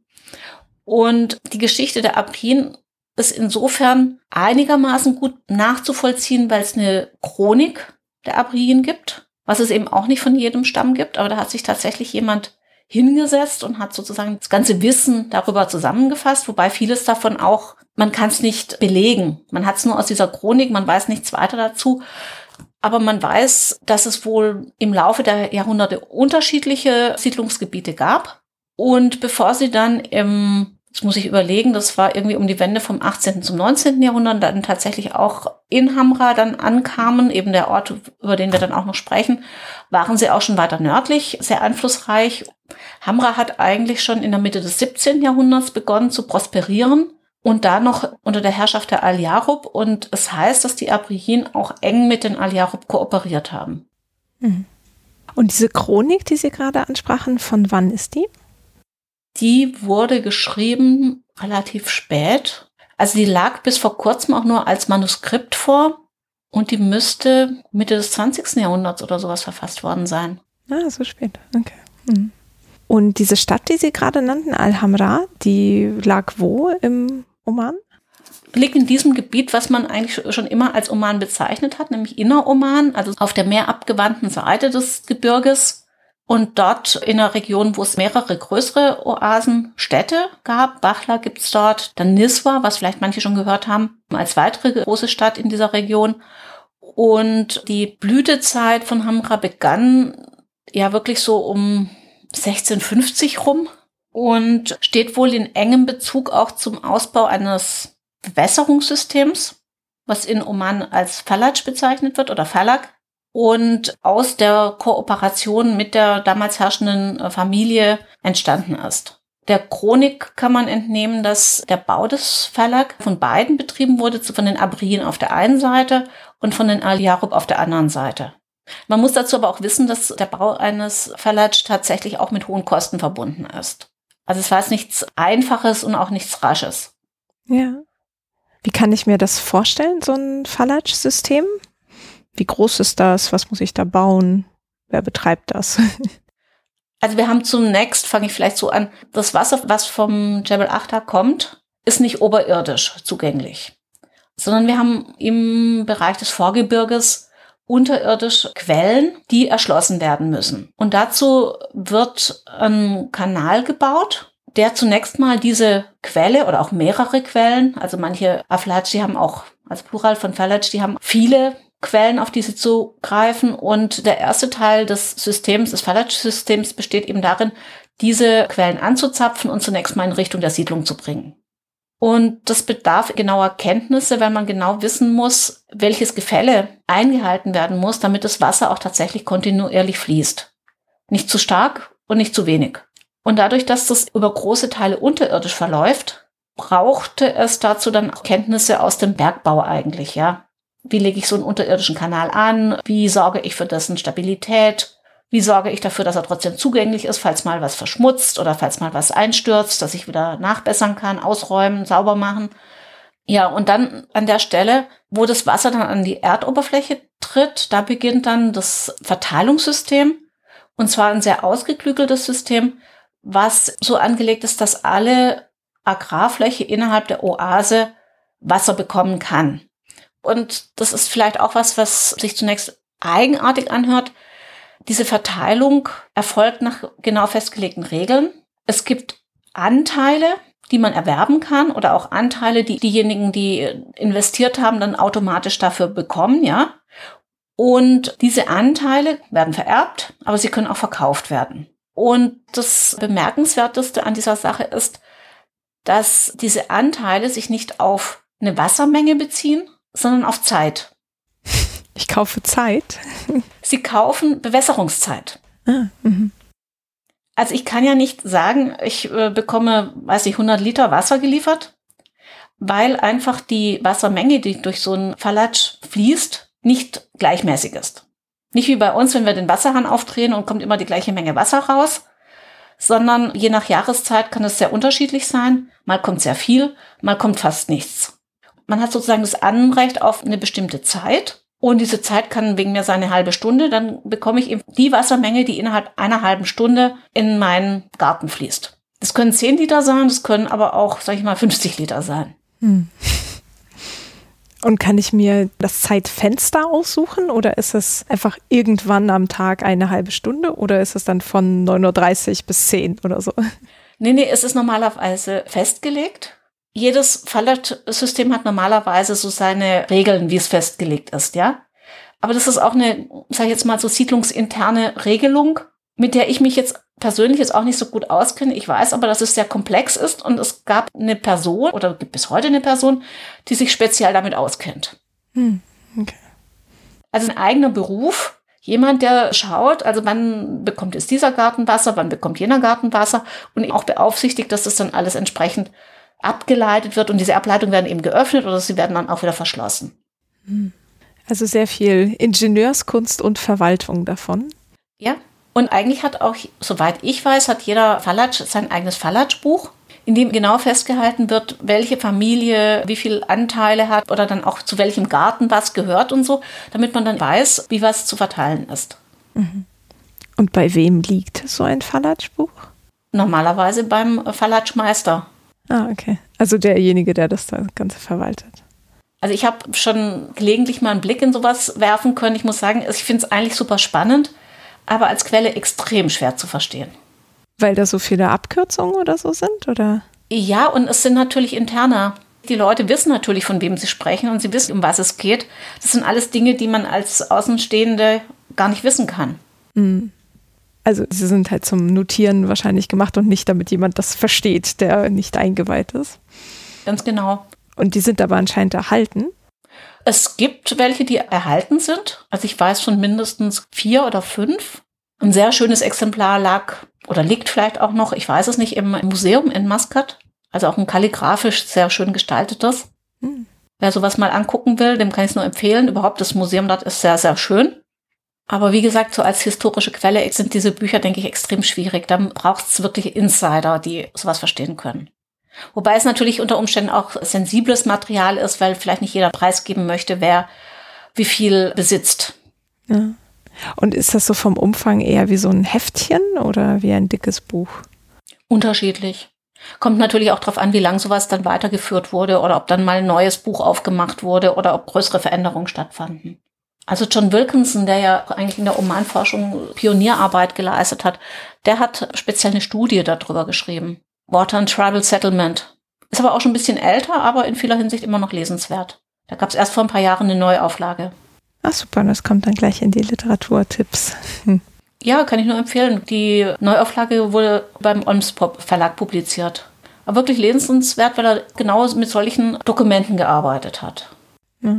Und die Geschichte der Apien ist insofern einigermaßen gut nachzuvollziehen, weil es eine Chronik der Abrien gibt, was es eben auch nicht von jedem Stamm gibt, aber da hat sich tatsächlich jemand hingesetzt und hat sozusagen das ganze Wissen darüber zusammengefasst, wobei vieles davon auch man kann es nicht belegen. Man hat es nur aus dieser Chronik, man weiß nichts weiter dazu. Aber man weiß, dass es wohl im Laufe der Jahrhunderte unterschiedliche Siedlungsgebiete gab. Und bevor sie dann im, das muss ich überlegen, das war irgendwie um die Wende vom 18. zum 19. Jahrhundert, dann tatsächlich auch in Hamra dann ankamen, eben der Ort, über den wir dann auch noch sprechen, waren sie auch schon weiter nördlich, sehr einflussreich. Hamra hat eigentlich schon in der Mitte des 17. Jahrhunderts begonnen zu prosperieren und da noch unter der Herrschaft der Al-Yarub. Und es heißt, dass die Abrihin auch eng mit den Al-Yarub kooperiert haben. Mhm. Und diese Chronik, die Sie gerade ansprachen, von wann ist die? Die wurde geschrieben relativ spät. Also die lag bis vor kurzem auch nur als Manuskript vor und die müsste Mitte des 20. Jahrhunderts oder sowas verfasst worden sein. Ah, so spät. Okay. Mhm. Und diese Stadt, die Sie gerade nannten, Al-Hamra, die lag wo im Oman? Liegt in diesem Gebiet, was man eigentlich schon immer als Oman bezeichnet hat, nämlich Inner-Oman, also auf der meerabgewandten Seite des Gebirges. Und dort in einer Region, wo es mehrere größere Oasen, Städte gab. Bachla gibt's dort. Dann Niswa, was vielleicht manche schon gehört haben, als weitere große Stadt in dieser Region. Und die Blütezeit von Hamra begann ja wirklich so um 1650 rum und steht wohl in engem Bezug auch zum Ausbau eines Bewässerungssystems, was in Oman als Falaj bezeichnet wird oder Falak und aus der Kooperation mit der damals herrschenden äh, Familie entstanden ist. Der Chronik kann man entnehmen, dass der Bau des Verlag von beiden betrieben wurde, von den Abrien auf der einen Seite und von den Al-Jarub auf der anderen Seite. Man muss dazu aber auch wissen, dass der Bau eines Verlags tatsächlich auch mit hohen Kosten verbunden ist. Also es war jetzt nichts Einfaches und auch nichts Rasches. Ja. Wie kann ich mir das vorstellen, so ein Fallatsch-System? Wie groß ist das? Was muss ich da bauen? Wer betreibt das? Also wir haben zunächst, fange ich vielleicht so an, das Wasser, was vom Jebel Achta kommt, ist nicht oberirdisch zugänglich, sondern wir haben im Bereich des Vorgebirges unterirdisch Quellen, die erschlossen werden müssen. Und dazu wird ein Kanal gebaut, der zunächst mal diese Quelle oder auch mehrere Quellen, also manche Aflatsch, die haben auch, als Plural von Falatsch, die haben viele Quellen, auf die sie zugreifen. Und der erste Teil des Systems, des Falatsch-Systems, besteht eben darin, diese Quellen anzuzapfen und zunächst mal in Richtung der Siedlung zu bringen. Und das bedarf genauer Kenntnisse, weil man genau wissen muss, welches Gefälle eingehalten werden muss, damit das Wasser auch tatsächlich kontinuierlich fließt. Nicht zu stark und nicht zu wenig. Und dadurch, dass das über große Teile unterirdisch verläuft, brauchte es dazu dann auch Kenntnisse aus dem Bergbau eigentlich, ja. Wie lege ich so einen unterirdischen Kanal an? Wie sorge ich für dessen Stabilität? Wie sorge ich dafür, dass er trotzdem zugänglich ist, falls mal was verschmutzt oder falls mal was einstürzt, dass ich wieder nachbessern kann, ausräumen, sauber machen? Ja, und dann an der Stelle, wo das Wasser dann an die Erdoberfläche tritt, da beginnt dann das Verteilungssystem. Und zwar ein sehr ausgeklügeltes System, was so angelegt ist, dass alle Agrarfläche innerhalb der Oase Wasser bekommen kann. Und das ist vielleicht auch was, was sich zunächst eigenartig anhört. Diese Verteilung erfolgt nach genau festgelegten Regeln. Es gibt Anteile, die man erwerben kann oder auch Anteile, die diejenigen, die investiert haben, dann automatisch dafür bekommen, ja. Und diese Anteile werden vererbt, aber sie können auch verkauft werden. Und das Bemerkenswerteste an dieser Sache ist, dass diese Anteile sich nicht auf eine Wassermenge beziehen, sondern auf Zeit. Ich kaufe Zeit. Sie kaufen Bewässerungszeit. Ah, mhm. Also ich kann ja nicht sagen, ich äh, bekomme, weiß ich, 100 Liter Wasser geliefert, weil einfach die Wassermenge, die durch so einen Fallatsch fließt, nicht gleichmäßig ist. Nicht wie bei uns, wenn wir den Wasserhahn aufdrehen und kommt immer die gleiche Menge Wasser raus, sondern je nach Jahreszeit kann es sehr unterschiedlich sein. Mal kommt sehr viel, mal kommt fast nichts. Man hat sozusagen das Anrecht auf eine bestimmte Zeit. Und diese Zeit kann wegen mir sein eine halbe Stunde. Dann bekomme ich eben die Wassermenge, die innerhalb einer halben Stunde in meinen Garten fließt. Das können 10 Liter sein, das können aber auch, sag ich mal, 50 Liter sein. Hm. Und kann ich mir das Zeitfenster aussuchen oder ist es einfach irgendwann am Tag eine halbe Stunde oder ist es dann von 9.30 Uhr bis 10 oder so? Nee, nee, es ist normalerweise festgelegt jedes Fallout-System hat normalerweise so seine Regeln, wie es festgelegt ist, ja. Aber das ist auch eine, sag ich jetzt mal so siedlungsinterne Regelung, mit der ich mich jetzt persönlich jetzt auch nicht so gut auskenne. Ich weiß aber, dass es sehr komplex ist und es gab eine Person oder gibt bis heute eine Person, die sich speziell damit auskennt. Hm, okay. Also ein eigener Beruf, jemand, der schaut, also wann bekommt jetzt dieser Garten Wasser, wann bekommt jener Garten Wasser und auch beaufsichtigt, dass das dann alles entsprechend abgeleitet wird und diese Ableitungen werden eben geöffnet oder sie werden dann auch wieder verschlossen. Also sehr viel Ingenieurskunst und Verwaltung davon. Ja, und eigentlich hat auch, soweit ich weiß, hat jeder Fallatsch sein eigenes Fallatsch-Buch, in dem genau festgehalten wird, welche Familie wie viel Anteile hat oder dann auch zu welchem Garten was gehört und so, damit man dann weiß, wie was zu verteilen ist. Mhm. Und bei wem liegt so ein Fallatsch-Buch? Normalerweise beim Fallatschmeister. Ah, okay. Also derjenige, der das da Ganze verwaltet. Also ich habe schon gelegentlich mal einen Blick in sowas werfen können. Ich muss sagen, ich finde es eigentlich super spannend, aber als Quelle extrem schwer zu verstehen. Weil da so viele Abkürzungen oder so sind, oder? Ja, und es sind natürlich interner. Die Leute wissen natürlich, von wem sie sprechen und sie wissen, um was es geht. Das sind alles Dinge, die man als Außenstehende gar nicht wissen kann. Mhm. Also sie sind halt zum Notieren wahrscheinlich gemacht und nicht, damit jemand das versteht, der nicht eingeweiht ist. Ganz genau. Und die sind aber anscheinend erhalten. Es gibt welche, die erhalten sind. Also ich weiß von mindestens vier oder fünf. Ein sehr schönes Exemplar lag oder liegt vielleicht auch noch, ich weiß es nicht, im Museum in Muscat. Also auch ein kalligrafisch sehr schön gestaltetes. Hm. Wer sowas mal angucken will, dem kann ich es nur empfehlen. Überhaupt das Museum dort ist sehr, sehr schön. Aber wie gesagt, so als historische Quelle sind diese Bücher, denke ich, extrem schwierig. Da braucht es wirklich Insider, die sowas verstehen können. Wobei es natürlich unter Umständen auch sensibles Material ist, weil vielleicht nicht jeder preisgeben möchte, wer wie viel besitzt. Ja. Und ist das so vom Umfang eher wie so ein Heftchen oder wie ein dickes Buch? Unterschiedlich. Kommt natürlich auch darauf an, wie lang sowas dann weitergeführt wurde oder ob dann mal ein neues Buch aufgemacht wurde oder ob größere Veränderungen stattfanden. Also John Wilkinson, der ja eigentlich in der Omanforschung Pionierarbeit geleistet hat, der hat speziell eine Studie darüber geschrieben. Water and Tribal Settlement. Ist aber auch schon ein bisschen älter, aber in vieler Hinsicht immer noch lesenswert. Da gab es erst vor ein paar Jahren eine Neuauflage. Ach super, das kommt dann gleich in die Literaturtipps. Hm. Ja, kann ich nur empfehlen. Die Neuauflage wurde beim Olmspop Verlag publiziert. Aber wirklich lesenswert, weil er genau mit solchen Dokumenten gearbeitet hat. Ja.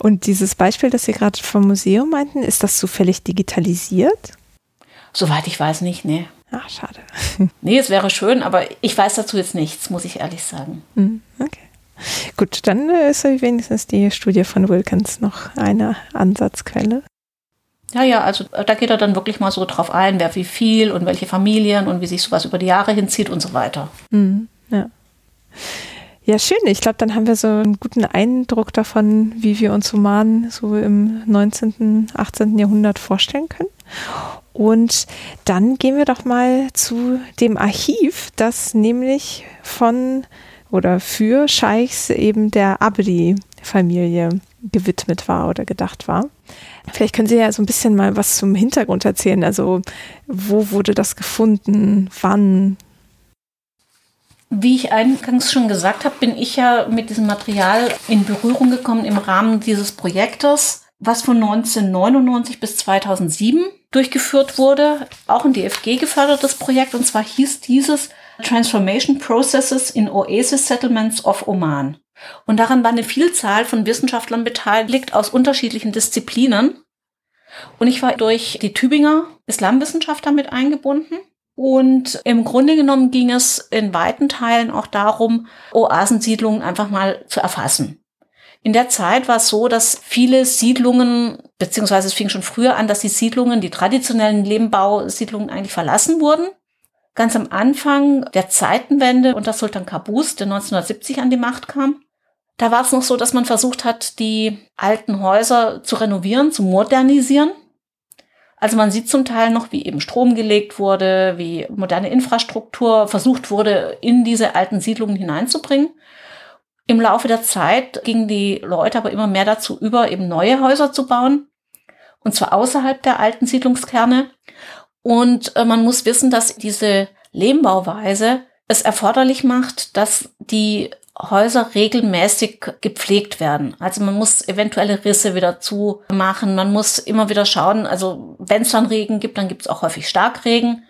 Und dieses Beispiel, das Sie gerade vom Museum meinten, ist das zufällig digitalisiert? Soweit ich weiß nicht, nee. Ach, schade. nee, es wäre schön, aber ich weiß dazu jetzt nichts, muss ich ehrlich sagen. Hm, okay. Gut, dann ist wenigstens die Studie von Wilkins noch eine Ansatzquelle. Ja, ja, also äh, da geht er dann wirklich mal so drauf ein, wer wie viel und welche Familien und wie sich sowas über die Jahre hinzieht und so weiter. Mhm, ja. Ja, schön. Ich glaube, dann haben wir so einen guten Eindruck davon, wie wir uns Human so im 19., 18. Jahrhundert vorstellen können. Und dann gehen wir doch mal zu dem Archiv, das nämlich von oder für Scheichs eben der Abdi-Familie gewidmet war oder gedacht war. Vielleicht können Sie ja so ein bisschen mal was zum Hintergrund erzählen. Also wo wurde das gefunden? Wann? Wie ich eingangs schon gesagt habe, bin ich ja mit diesem Material in Berührung gekommen im Rahmen dieses Projektes, was von 1999 bis 2007 durchgeführt wurde. Auch ein DFG gefördertes Projekt. Und zwar hieß dieses Transformation Processes in Oasis Settlements of Oman. Und daran war eine Vielzahl von Wissenschaftlern beteiligt aus unterschiedlichen Disziplinen. Und ich war durch die Tübinger Islamwissenschaft damit eingebunden. Und im Grunde genommen ging es in weiten Teilen auch darum, Oasensiedlungen einfach mal zu erfassen. In der Zeit war es so, dass viele Siedlungen, beziehungsweise es fing schon früher an, dass die Siedlungen, die traditionellen Lehmbausiedlungen eigentlich verlassen wurden ganz am Anfang der Zeitenwende unter Sultan Kabus, der 1970 an die Macht kam. Da war es noch so, dass man versucht hat, die alten Häuser zu renovieren, zu modernisieren. Also man sieht zum Teil noch, wie eben Strom gelegt wurde, wie moderne Infrastruktur versucht wurde, in diese alten Siedlungen hineinzubringen. Im Laufe der Zeit gingen die Leute aber immer mehr dazu über, eben neue Häuser zu bauen. Und zwar außerhalb der alten Siedlungskerne. Und äh, man muss wissen, dass diese Lehmbauweise es erforderlich macht, dass die Häuser regelmäßig gepflegt werden. Also man muss eventuelle Risse wieder zumachen. Man muss immer wieder schauen, also wenn es dann Regen gibt, dann gibt es auch häufig Starkregen.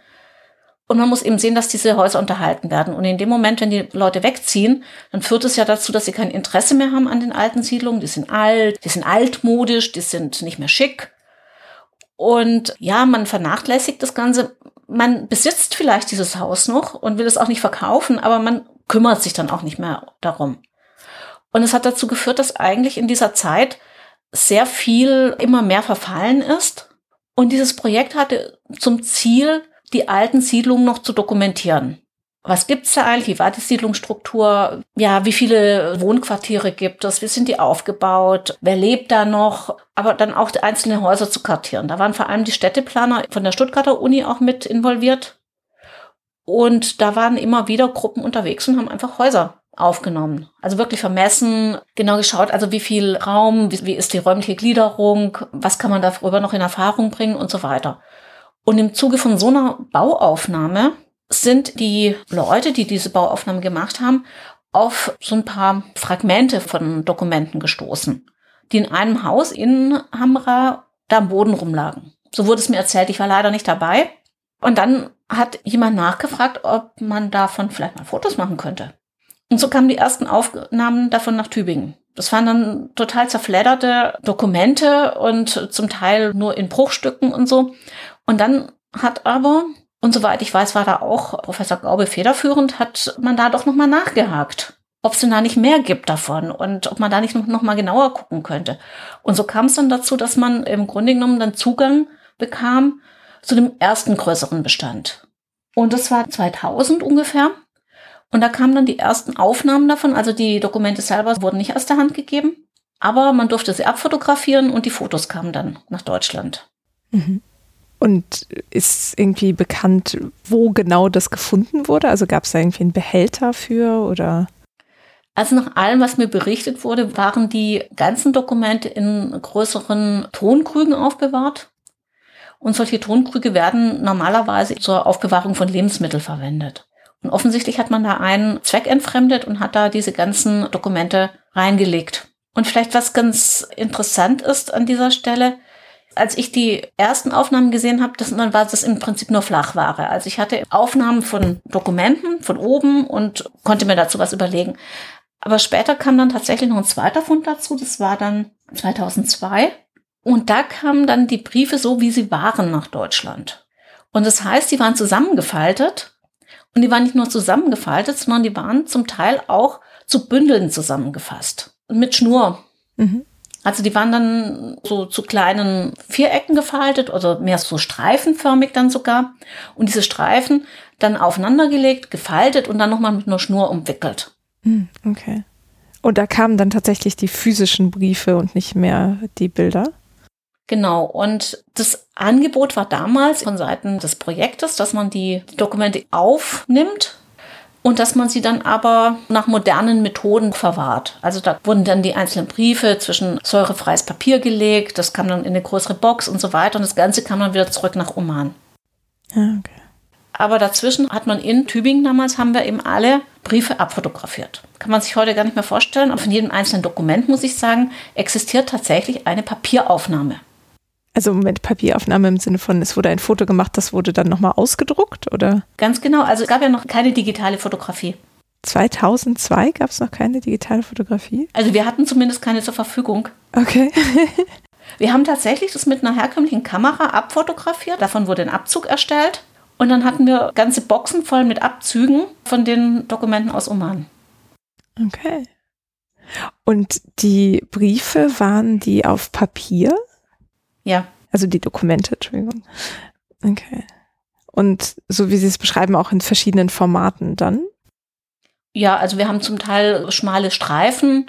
Und man muss eben sehen, dass diese Häuser unterhalten werden. Und in dem Moment, wenn die Leute wegziehen, dann führt es ja dazu, dass sie kein Interesse mehr haben an den alten Siedlungen. Die sind alt, die sind altmodisch, die sind nicht mehr schick. Und ja, man vernachlässigt das Ganze. Man besitzt vielleicht dieses Haus noch und will es auch nicht verkaufen, aber man kümmert sich dann auch nicht mehr darum. Und es hat dazu geführt, dass eigentlich in dieser Zeit sehr viel immer mehr verfallen ist. Und dieses Projekt hatte zum Ziel, die alten Siedlungen noch zu dokumentieren was gibt's da eigentlich? Wie war die Siedlungsstruktur? Ja, wie viele Wohnquartiere gibt es? Wie sind die aufgebaut? Wer lebt da noch? Aber dann auch die einzelnen Häuser zu kartieren. Da waren vor allem die Städteplaner von der Stuttgarter Uni auch mit involviert. Und da waren immer wieder Gruppen unterwegs und haben einfach Häuser aufgenommen. Also wirklich vermessen, genau geschaut, also wie viel Raum, wie, wie ist die räumliche Gliederung, was kann man darüber noch in Erfahrung bringen und so weiter. Und im Zuge von so einer Bauaufnahme sind die Leute, die diese Bauaufnahmen gemacht haben, auf so ein paar Fragmente von Dokumenten gestoßen, die in einem Haus in Hamra da am Boden rumlagen. So wurde es mir erzählt, ich war leider nicht dabei. Und dann hat jemand nachgefragt, ob man davon vielleicht mal Fotos machen könnte. Und so kamen die ersten Aufnahmen davon nach Tübingen. Das waren dann total zerfledderte Dokumente und zum Teil nur in Bruchstücken und so. Und dann hat aber Und soweit ich weiß, war da auch Professor Gaube federführend, hat man da doch nochmal nachgehakt, ob es denn da nicht mehr gibt davon und ob man da nicht noch mal genauer gucken könnte. Und so kam es dann dazu, dass man im Grunde genommen dann Zugang bekam zu dem ersten größeren Bestand. Und das war 2000 ungefähr. Und da kamen dann die ersten Aufnahmen davon. Also die Dokumente selber wurden nicht aus der Hand gegeben, aber man durfte sie abfotografieren und die Fotos kamen dann nach Deutschland. Mhm. Und ist irgendwie bekannt, wo genau das gefunden wurde? Also gab es da irgendwie einen Behälter für oder? Also nach allem, was mir berichtet wurde, waren die ganzen Dokumente in größeren Tonkrügen aufbewahrt. Und solche Tonkrüge werden normalerweise zur Aufbewahrung von Lebensmitteln verwendet. Und offensichtlich hat man da einen Zweck entfremdet und hat da diese ganzen Dokumente reingelegt. Und vielleicht was ganz interessant ist an dieser Stelle, als ich die ersten Aufnahmen gesehen habe, das, dann war das im Prinzip nur Flachware. Also ich hatte Aufnahmen von Dokumenten von oben und konnte mir dazu was überlegen. Aber später kam dann tatsächlich noch ein zweiter Fund dazu. Das war dann 2002. Und da kamen dann die Briefe so, wie sie waren nach Deutschland. Und das heißt, die waren zusammengefaltet. Und die waren nicht nur zusammengefaltet, sondern die waren zum Teil auch zu Bündeln zusammengefasst. Mit Schnur. Mhm. Also die waren dann so zu kleinen Vierecken gefaltet oder mehr so streifenförmig dann sogar. Und diese Streifen dann aufeinandergelegt, gefaltet und dann nochmal mit einer Schnur umwickelt. Hm, okay. Und da kamen dann tatsächlich die physischen Briefe und nicht mehr die Bilder? Genau. Und das Angebot war damals von Seiten des Projektes, dass man die Dokumente aufnimmt und dass man sie dann aber nach modernen Methoden verwahrt. Also da wurden dann die einzelnen Briefe zwischen säurefreies Papier gelegt, das kam dann in eine größere Box und so weiter und das Ganze kam dann wieder zurück nach Oman. Ah, okay. Aber dazwischen hat man in Tübingen damals, haben wir eben alle Briefe abfotografiert. Kann man sich heute gar nicht mehr vorstellen. Und von jedem einzelnen Dokument, muss ich sagen, existiert tatsächlich eine Papieraufnahme. Also mit Papieraufnahme im Sinne von, es wurde ein Foto gemacht, das wurde dann nochmal ausgedruckt, oder? Ganz genau. Also es gab ja noch keine digitale Fotografie. 2002 gab es noch keine digitale Fotografie? Also wir hatten zumindest keine zur Verfügung. Okay. wir haben tatsächlich das mit einer herkömmlichen Kamera abfotografiert. Davon wurde ein Abzug erstellt. Und dann hatten wir ganze Boxen voll mit Abzügen von den Dokumenten aus Oman. Okay. Und die Briefe waren die auf Papier? Ja. Also die Dokumente, Entschuldigung. Okay. Und so wie Sie es beschreiben, auch in verschiedenen Formaten dann? Ja, also wir haben zum Teil schmale Streifen,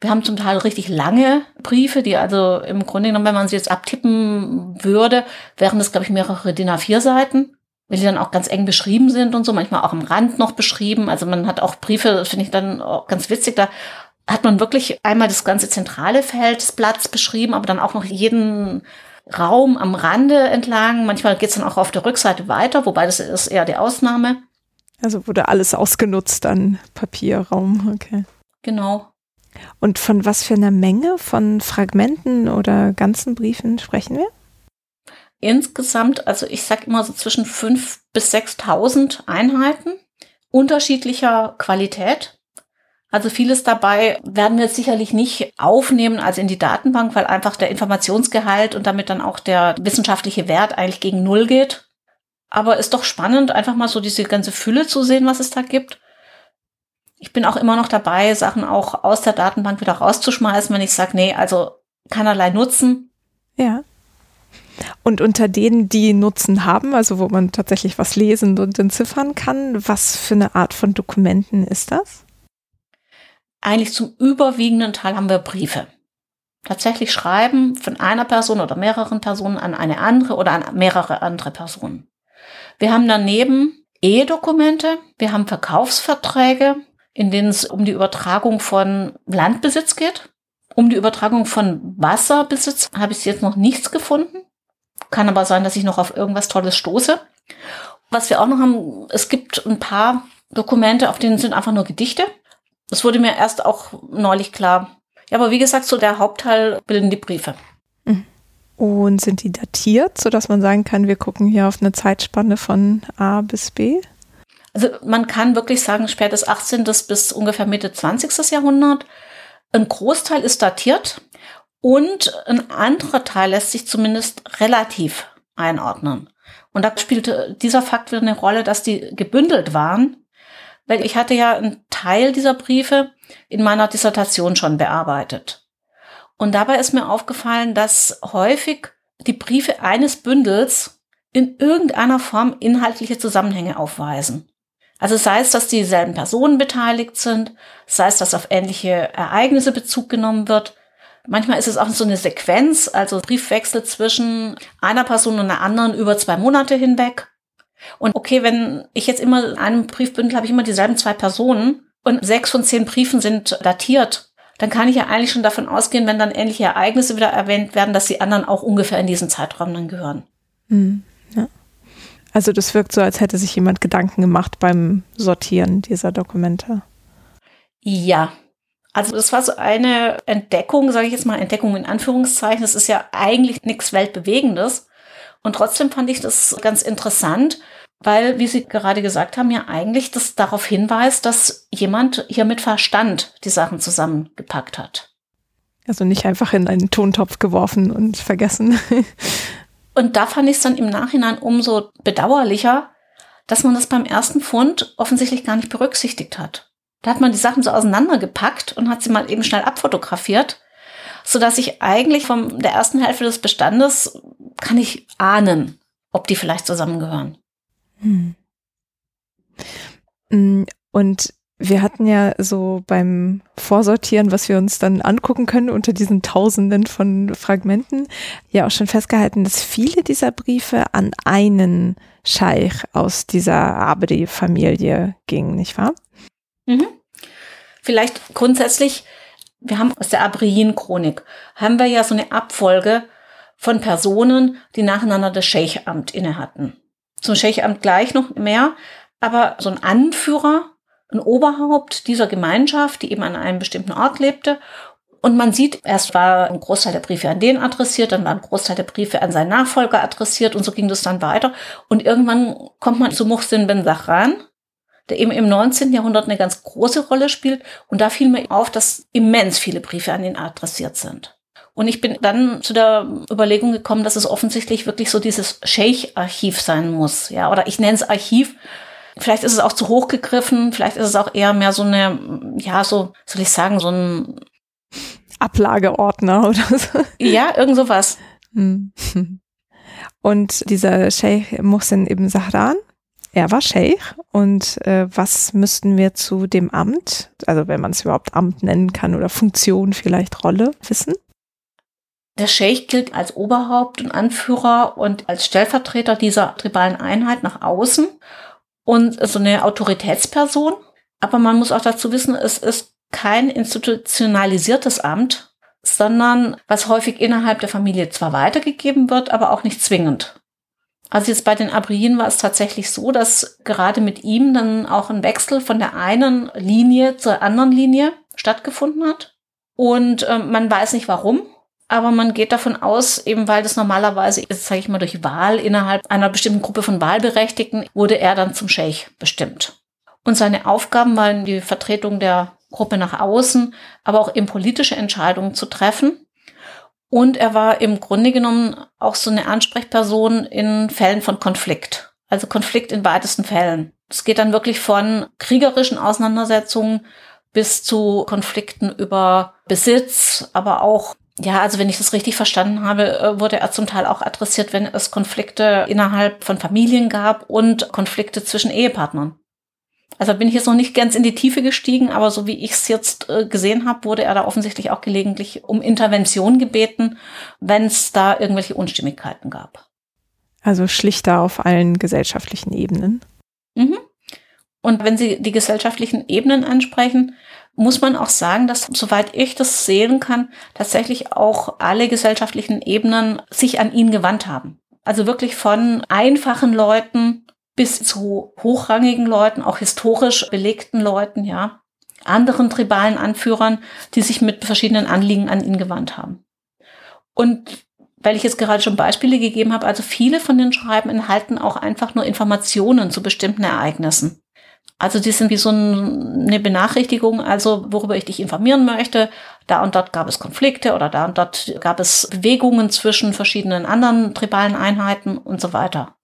wir haben zum Teil richtig lange Briefe, die also im Grunde genommen, wenn man sie jetzt abtippen würde, wären das, glaube ich, mehrere DIN A4-Seiten, weil die dann auch ganz eng beschrieben sind und so, manchmal auch am Rand noch beschrieben. Also man hat auch Briefe, das finde ich dann auch ganz witzig, da hat man wirklich einmal das ganze zentrale Feld des Blatts beschrieben, aber dann auch noch jeden Raum am Rande entlang. Manchmal geht es dann auch auf der Rückseite weiter, wobei das ist eher die Ausnahme. Also wurde alles ausgenutzt an Papierraum, okay. Genau. Und von was für einer Menge von Fragmenten oder ganzen Briefen sprechen wir? Insgesamt, also ich sag immer so zwischen 5.000 bis 6.000 Einheiten unterschiedlicher Qualität. Also vieles dabei werden wir jetzt sicherlich nicht aufnehmen als in die Datenbank, weil einfach der Informationsgehalt und damit dann auch der wissenschaftliche Wert eigentlich gegen Null geht. Aber ist doch spannend, einfach mal so diese ganze Fülle zu sehen, was es da gibt. Ich bin auch immer noch dabei, Sachen auch aus der Datenbank wieder rauszuschmeißen, wenn ich sage, nee, also keinerlei Nutzen. Ja. Und unter denen, die Nutzen haben, also wo man tatsächlich was lesen und entziffern kann, was für eine Art von Dokumenten ist das? Eigentlich zum überwiegenden Teil haben wir Briefe. Tatsächlich schreiben von einer Person oder mehreren Personen an eine andere oder an mehrere andere Personen. Wir haben daneben E-Dokumente, wir haben Verkaufsverträge, in denen es um die Übertragung von Landbesitz geht. Um die Übertragung von Wasserbesitz habe ich jetzt noch nichts gefunden. Kann aber sein, dass ich noch auf irgendwas Tolles stoße. Was wir auch noch haben, es gibt ein paar Dokumente, auf denen sind einfach nur Gedichte. Das wurde mir erst auch neulich klar. Ja, aber wie gesagt, so der Hauptteil bilden die Briefe. Mhm. Und sind die datiert, sodass man sagen kann, wir gucken hier auf eine Zeitspanne von A bis B? Also man kann wirklich sagen, spätes 18. bis ungefähr Mitte 20. Jahrhundert. Ein Großteil ist datiert und ein anderer Teil lässt sich zumindest relativ einordnen. Und da spielte dieser Fakt wieder eine Rolle, dass die gebündelt waren, weil ich hatte ja einen Teil dieser Briefe in meiner Dissertation schon bearbeitet. Und dabei ist mir aufgefallen, dass häufig die Briefe eines Bündels in irgendeiner Form inhaltliche Zusammenhänge aufweisen. Also sei es, dass dieselben Personen beteiligt sind, sei es, dass auf ähnliche Ereignisse Bezug genommen wird. Manchmal ist es auch so eine Sequenz, also Briefwechsel zwischen einer Person und einer anderen über zwei Monate hinweg. Und okay, wenn ich jetzt immer in einem Briefbündel habe ich immer dieselben zwei Personen und sechs von zehn Briefen sind datiert, dann kann ich ja eigentlich schon davon ausgehen, wenn dann ähnliche Ereignisse wieder erwähnt werden, dass die anderen auch ungefähr in diesen Zeitraum dann gehören. Mhm. Ja. Also das wirkt so, als hätte sich jemand Gedanken gemacht beim Sortieren dieser Dokumente. Ja. Also das war so eine Entdeckung, sage ich jetzt mal, Entdeckung in Anführungszeichen. Das ist ja eigentlich nichts Weltbewegendes. Und trotzdem fand ich das ganz interessant, weil, wie Sie gerade gesagt haben, ja eigentlich das darauf hinweist, dass jemand hier mit Verstand die Sachen zusammengepackt hat. Also nicht einfach in einen Tontopf geworfen und vergessen. Und da fand ich es dann im Nachhinein umso bedauerlicher, dass man das beim ersten Fund offensichtlich gar nicht berücksichtigt hat. Da hat man die Sachen so auseinandergepackt und hat sie mal eben schnell abfotografiert, so dass ich eigentlich von der ersten Hälfte des Bestandes kann ich ahnen, ob die vielleicht zusammengehören. Hm. Mm, und wir hatten ja so beim Vorsortieren, was wir uns dann angucken können unter diesen Tausenden von Fragmenten, ja auch schon festgehalten, dass viele dieser Briefe an einen Scheich aus dieser Abedi-Familie gingen, nicht wahr? Mhm. Vielleicht grundsätzlich, wir haben aus der Abriin-Chronik, haben wir ja so eine Abfolge von Personen, die nacheinander das Scheichamt inne hatten. Zum Scheichamt gleich noch mehr, aber so ein Anführer ein Oberhaupt dieser Gemeinschaft, die eben an einem bestimmten Ort lebte. Und man sieht, erst war ein Großteil der Briefe an den adressiert, dann war ein Großteil der Briefe an seinen Nachfolger adressiert und so ging das dann weiter. Und irgendwann kommt man zu Muhsin Ben Sachran, der eben im 19. Jahrhundert eine ganz große Rolle spielt. Und da fiel mir auf, dass immens viele Briefe an ihn adressiert sind. Und ich bin dann zu der Überlegung gekommen, dass es offensichtlich wirklich so dieses Sheikh-Archiv sein muss. Ja, oder ich nenne es Archiv, Vielleicht ist es auch zu hoch gegriffen, vielleicht ist es auch eher mehr so eine, ja, so, soll ich sagen, so ein Ablageordner oder so. Ja, irgend sowas. Hm. Und dieser Sheikh Mohsen ibn Sahran, er war Sheikh und äh, was müssten wir zu dem Amt, also wenn man es überhaupt Amt nennen kann oder Funktion vielleicht Rolle, wissen? Der Sheikh gilt als Oberhaupt und Anführer und als Stellvertreter dieser tribalen Einheit nach außen und so eine Autoritätsperson. Aber man muss auch dazu wissen, es ist kein institutionalisiertes Amt, sondern was häufig innerhalb der Familie zwar weitergegeben wird, aber auch nicht zwingend. Also jetzt bei den Abrien war es tatsächlich so, dass gerade mit ihm dann auch ein Wechsel von der einen Linie zur anderen Linie stattgefunden hat. Und äh, man weiß nicht warum. Aber man geht davon aus, eben weil das normalerweise, sage ich mal, durch Wahl innerhalb einer bestimmten Gruppe von Wahlberechtigten wurde er dann zum Scheich bestimmt. Und seine Aufgaben waren die Vertretung der Gruppe nach außen, aber auch eben politische Entscheidungen zu treffen. Und er war im Grunde genommen auch so eine Ansprechperson in Fällen von Konflikt. Also Konflikt in weitesten Fällen. Es geht dann wirklich von kriegerischen Auseinandersetzungen bis zu Konflikten über Besitz, aber auch ja, also wenn ich das richtig verstanden habe, äh, wurde er zum Teil auch adressiert, wenn es Konflikte innerhalb von Familien gab und Konflikte zwischen Ehepartnern. Also bin ich jetzt noch nicht ganz in die Tiefe gestiegen, aber so wie ich es jetzt äh, gesehen habe, wurde er da offensichtlich auch gelegentlich um Intervention gebeten, wenn es da irgendwelche Unstimmigkeiten gab. Also schlichter auf allen gesellschaftlichen Ebenen. Mhm. Und wenn Sie die gesellschaftlichen Ebenen ansprechen, muss man auch sagen, dass, soweit ich das sehen kann, tatsächlich auch alle gesellschaftlichen Ebenen sich an ihn gewandt haben. Also wirklich von einfachen Leuten bis zu hochrangigen Leuten, auch historisch belegten Leuten, ja, anderen tribalen Anführern, die sich mit verschiedenen Anliegen an ihn gewandt haben. Und weil ich jetzt gerade schon Beispiele gegeben habe, also viele von den Schreiben enthalten auch einfach nur Informationen zu bestimmten Ereignissen. Also die sind wie so eine Benachrichtigung, also worüber ich dich informieren möchte. Da und dort gab es Konflikte oder da und dort gab es Bewegungen zwischen verschiedenen anderen tribalen Einheiten und so weiter.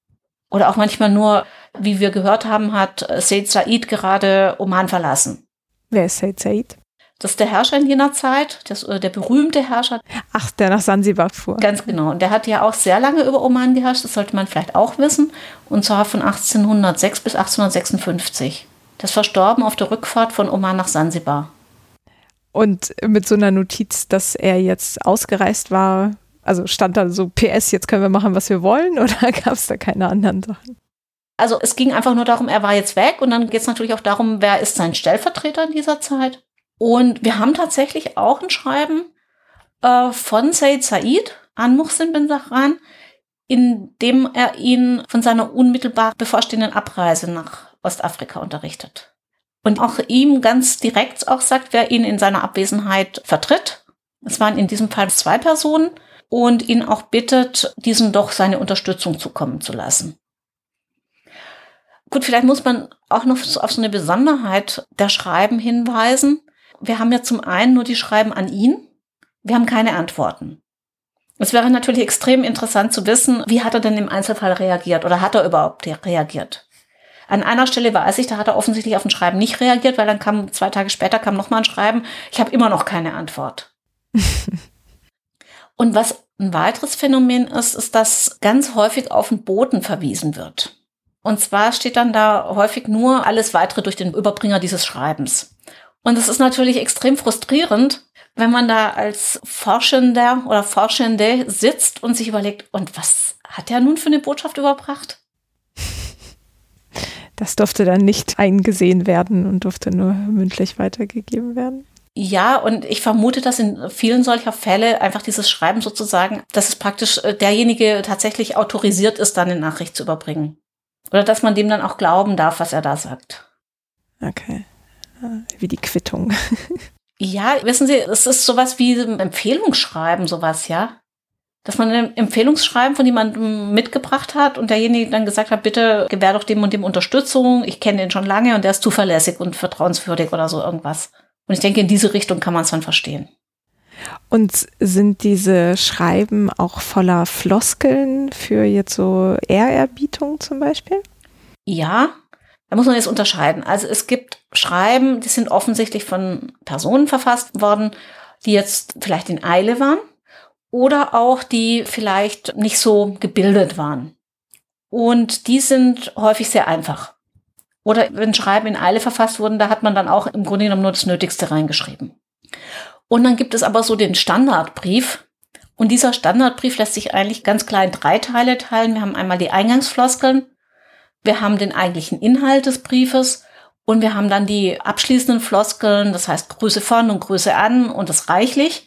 Oder auch manchmal nur, wie wir gehört haben, hat Said Said gerade Oman verlassen. Wer ist Said Said? Das ist der Herrscher in jener Zeit, das, äh, der berühmte Herrscher. Ach, der nach Sansibar fuhr. Ganz genau. Und der hat ja auch sehr lange über Oman geherrscht, das sollte man vielleicht auch wissen. Und zwar von 1806 bis 1856. Das verstorben auf der Rückfahrt von Oman nach Sansibar. Und mit so einer Notiz, dass er jetzt ausgereist war, also stand da so PS, jetzt können wir machen, was wir wollen, oder gab es da keine anderen Sachen? Also es ging einfach nur darum, er war jetzt weg und dann geht es natürlich auch darum, wer ist sein Stellvertreter in dieser Zeit. Und wir haben tatsächlich auch ein Schreiben äh, von Said Said an Muhsin bin Sahran, in dem er ihn von seiner unmittelbar bevorstehenden Abreise nach Ostafrika unterrichtet. Und auch ihm ganz direkt auch sagt, wer ihn in seiner Abwesenheit vertritt. Es waren in diesem Fall zwei Personen und ihn auch bittet, diesen doch seine Unterstützung zukommen zu lassen. Gut, vielleicht muss man auch noch auf so eine Besonderheit der Schreiben hinweisen. Wir haben ja zum einen nur die Schreiben an ihn. Wir haben keine Antworten. Es wäre natürlich extrem interessant zu wissen, wie hat er denn im Einzelfall reagiert oder hat er überhaupt reagiert? An einer Stelle weiß ich, da hat er offensichtlich auf ein Schreiben nicht reagiert, weil dann kam zwei Tage später kam noch mal ein Schreiben. Ich habe immer noch keine Antwort. Und was ein weiteres Phänomen ist, ist, dass ganz häufig auf den Boten verwiesen wird. Und zwar steht dann da häufig nur alles weitere durch den Überbringer dieses Schreibens. Und es ist natürlich extrem frustrierend, wenn man da als Forschender oder Forschende sitzt und sich überlegt, und was hat er nun für eine Botschaft überbracht? Das durfte dann nicht eingesehen werden und durfte nur mündlich weitergegeben werden. Ja, und ich vermute, dass in vielen solcher Fälle einfach dieses Schreiben sozusagen, dass es praktisch äh, derjenige tatsächlich autorisiert ist, dann eine Nachricht zu überbringen. Oder dass man dem dann auch glauben darf, was er da sagt. Okay. Wie die Quittung. ja, wissen Sie, es ist sowas wie ein Empfehlungsschreiben, sowas, ja dass man ein Empfehlungsschreiben von jemandem mitgebracht hat und derjenige dann gesagt hat, bitte gewähr doch dem und dem Unterstützung, ich kenne den schon lange und der ist zuverlässig und vertrauenswürdig oder so irgendwas. Und ich denke, in diese Richtung kann man es dann verstehen. Und sind diese Schreiben auch voller Floskeln für jetzt so Ehrerbietung zum Beispiel? Ja, da muss man jetzt unterscheiden. Also es gibt Schreiben, die sind offensichtlich von Personen verfasst worden, die jetzt vielleicht in Eile waren oder auch die vielleicht nicht so gebildet waren. Und die sind häufig sehr einfach. Oder wenn Schreiben in Eile verfasst wurden, da hat man dann auch im Grunde genommen nur das Nötigste reingeschrieben. Und dann gibt es aber so den Standardbrief. Und dieser Standardbrief lässt sich eigentlich ganz klar in drei Teile teilen. Wir haben einmal die Eingangsfloskeln, wir haben den eigentlichen Inhalt des Briefes und wir haben dann die abschließenden Floskeln, das heißt Grüße von und Grüße an und das reichlich.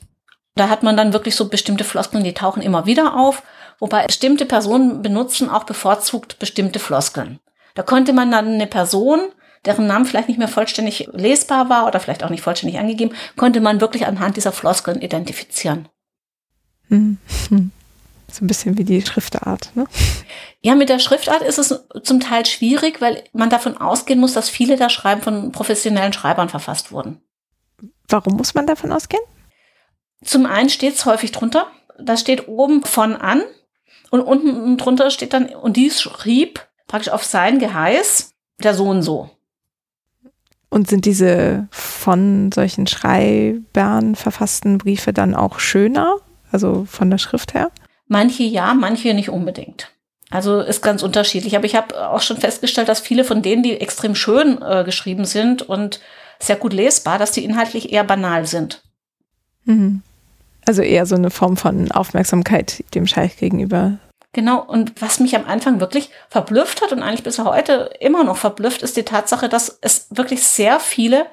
Da hat man dann wirklich so bestimmte Floskeln, die tauchen immer wieder auf, wobei bestimmte Personen benutzen auch bevorzugt bestimmte Floskeln. Da konnte man dann eine Person, deren Name vielleicht nicht mehr vollständig lesbar war oder vielleicht auch nicht vollständig angegeben, konnte man wirklich anhand dieser Floskeln identifizieren. Hm. Hm. So ein bisschen wie die Schriftart, ne? Ja, mit der Schriftart ist es zum Teil schwierig, weil man davon ausgehen muss, dass viele der Schreiben von professionellen Schreibern verfasst wurden. Warum muss man davon ausgehen? Zum einen steht es häufig drunter. Da steht oben von an und unten drunter steht dann, und dies schrieb praktisch auf sein Geheiß der Sohn so. Und sind diese von solchen Schreibern verfassten Briefe dann auch schöner, also von der Schrift her? Manche ja, manche nicht unbedingt. Also ist ganz unterschiedlich. Aber ich habe auch schon festgestellt, dass viele von denen, die extrem schön äh, geschrieben sind und sehr gut lesbar, dass die inhaltlich eher banal sind. Mhm. Also eher so eine Form von Aufmerksamkeit dem Scheich gegenüber. Genau, und was mich am Anfang wirklich verblüfft hat und eigentlich bis heute immer noch verblüfft, ist die Tatsache, dass es wirklich sehr viele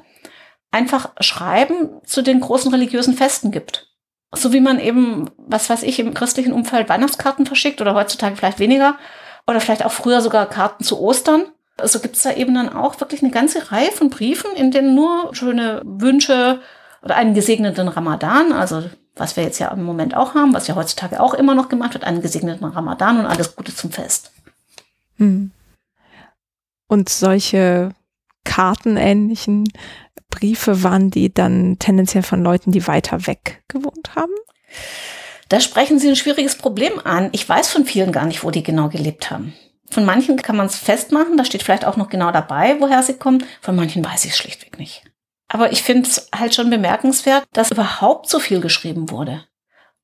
einfach Schreiben zu den großen religiösen Festen gibt. So wie man eben, was weiß ich, im christlichen Umfeld Weihnachtskarten verschickt oder heutzutage vielleicht weniger oder vielleicht auch früher sogar Karten zu Ostern. So also gibt es da eben dann auch wirklich eine ganze Reihe von Briefen, in denen nur schöne Wünsche oder einen gesegneten Ramadan, also was wir jetzt ja im Moment auch haben, was ja heutzutage auch immer noch gemacht wird, einen gesegneten Ramadan und alles Gute zum Fest. Hm. Und solche kartenähnlichen Briefe waren die dann tendenziell von Leuten, die weiter weg gewohnt haben? Da sprechen Sie ein schwieriges Problem an. Ich weiß von vielen gar nicht, wo die genau gelebt haben. Von manchen kann man es festmachen, da steht vielleicht auch noch genau dabei, woher sie kommen. Von manchen weiß ich es schlichtweg nicht. Aber ich finde es halt schon bemerkenswert, dass überhaupt so viel geschrieben wurde.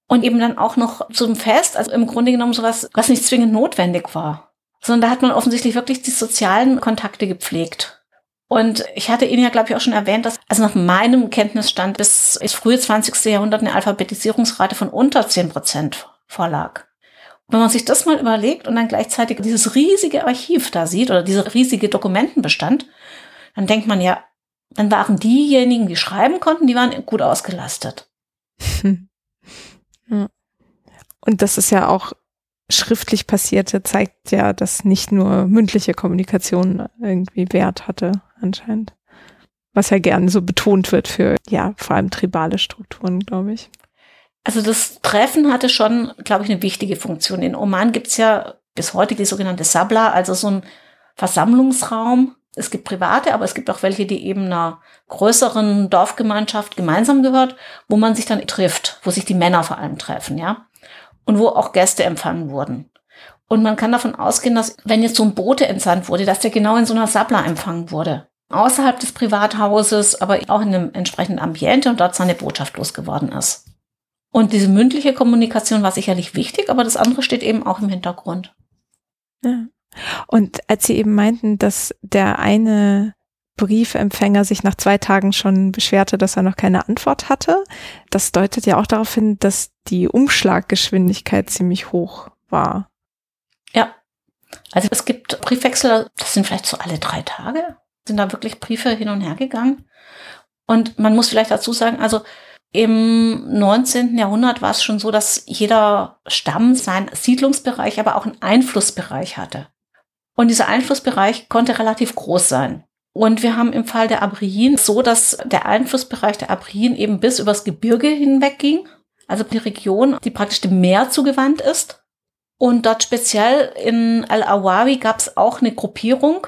Und eben dann auch noch zum Fest, also im Grunde genommen sowas, was nicht zwingend notwendig war. Sondern da hat man offensichtlich wirklich die sozialen Kontakte gepflegt. Und ich hatte Ihnen ja, glaube ich, auch schon erwähnt, dass also nach meinem Kenntnisstand bis ins frühe 20. Jahrhundert eine Alphabetisierungsrate von unter 10 Prozent vorlag. Wenn man sich das mal überlegt und dann gleichzeitig dieses riesige Archiv da sieht oder dieser riesige Dokumentenbestand, dann denkt man ja, dann waren diejenigen, die schreiben konnten, die waren gut ausgelastet. Und das ist ja auch schriftlich passierte, zeigt ja, dass nicht nur mündliche Kommunikation irgendwie Wert hatte, anscheinend. Was ja gern so betont wird für, ja, vor allem tribale Strukturen, glaube ich. Also das Treffen hatte schon, glaube ich, eine wichtige Funktion. In Oman gibt's ja bis heute die sogenannte Sabla, also so ein Versammlungsraum. Es gibt private, aber es gibt auch welche, die eben einer größeren Dorfgemeinschaft gemeinsam gehört, wo man sich dann trifft, wo sich die Männer vor allem treffen, ja. Und wo auch Gäste empfangen wurden. Und man kann davon ausgehen, dass wenn jetzt so ein Bote entsandt wurde, dass der genau in so einer Sabla empfangen wurde. Außerhalb des Privathauses, aber auch in einem entsprechenden Ambiente und dort seine Botschaft losgeworden ist. Und diese mündliche Kommunikation war sicherlich wichtig, aber das andere steht eben auch im Hintergrund. Ja. Und als Sie eben meinten, dass der eine Briefempfänger sich nach zwei Tagen schon beschwerte, dass er noch keine Antwort hatte, das deutet ja auch darauf hin, dass die Umschlaggeschwindigkeit ziemlich hoch war. Ja. Also es gibt Briefwechsel, das sind vielleicht so alle drei Tage, sind da wirklich Briefe hin und her gegangen. Und man muss vielleicht dazu sagen, also im 19. Jahrhundert war es schon so, dass jeder Stamm seinen Siedlungsbereich, aber auch einen Einflussbereich hatte. Und dieser Einflussbereich konnte relativ groß sein. Und wir haben im Fall der Abrien so, dass der Einflussbereich der Abrien eben bis übers Gebirge hinweg ging. Also die Region, die praktisch dem Meer zugewandt ist. Und dort speziell in Al-Awawi gab es auch eine Gruppierung,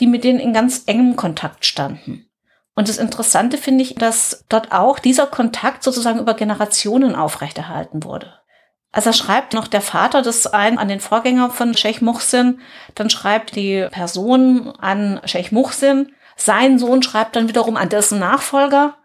die mit denen in ganz engem Kontakt standen. Und das Interessante finde ich, dass dort auch dieser Kontakt sozusagen über Generationen aufrechterhalten wurde. Also schreibt noch der Vater das ein an den Vorgänger von Sheikh Muhsin, dann schreibt die Person an Sheikh Muhsin, sein Sohn schreibt dann wiederum an dessen Nachfolger.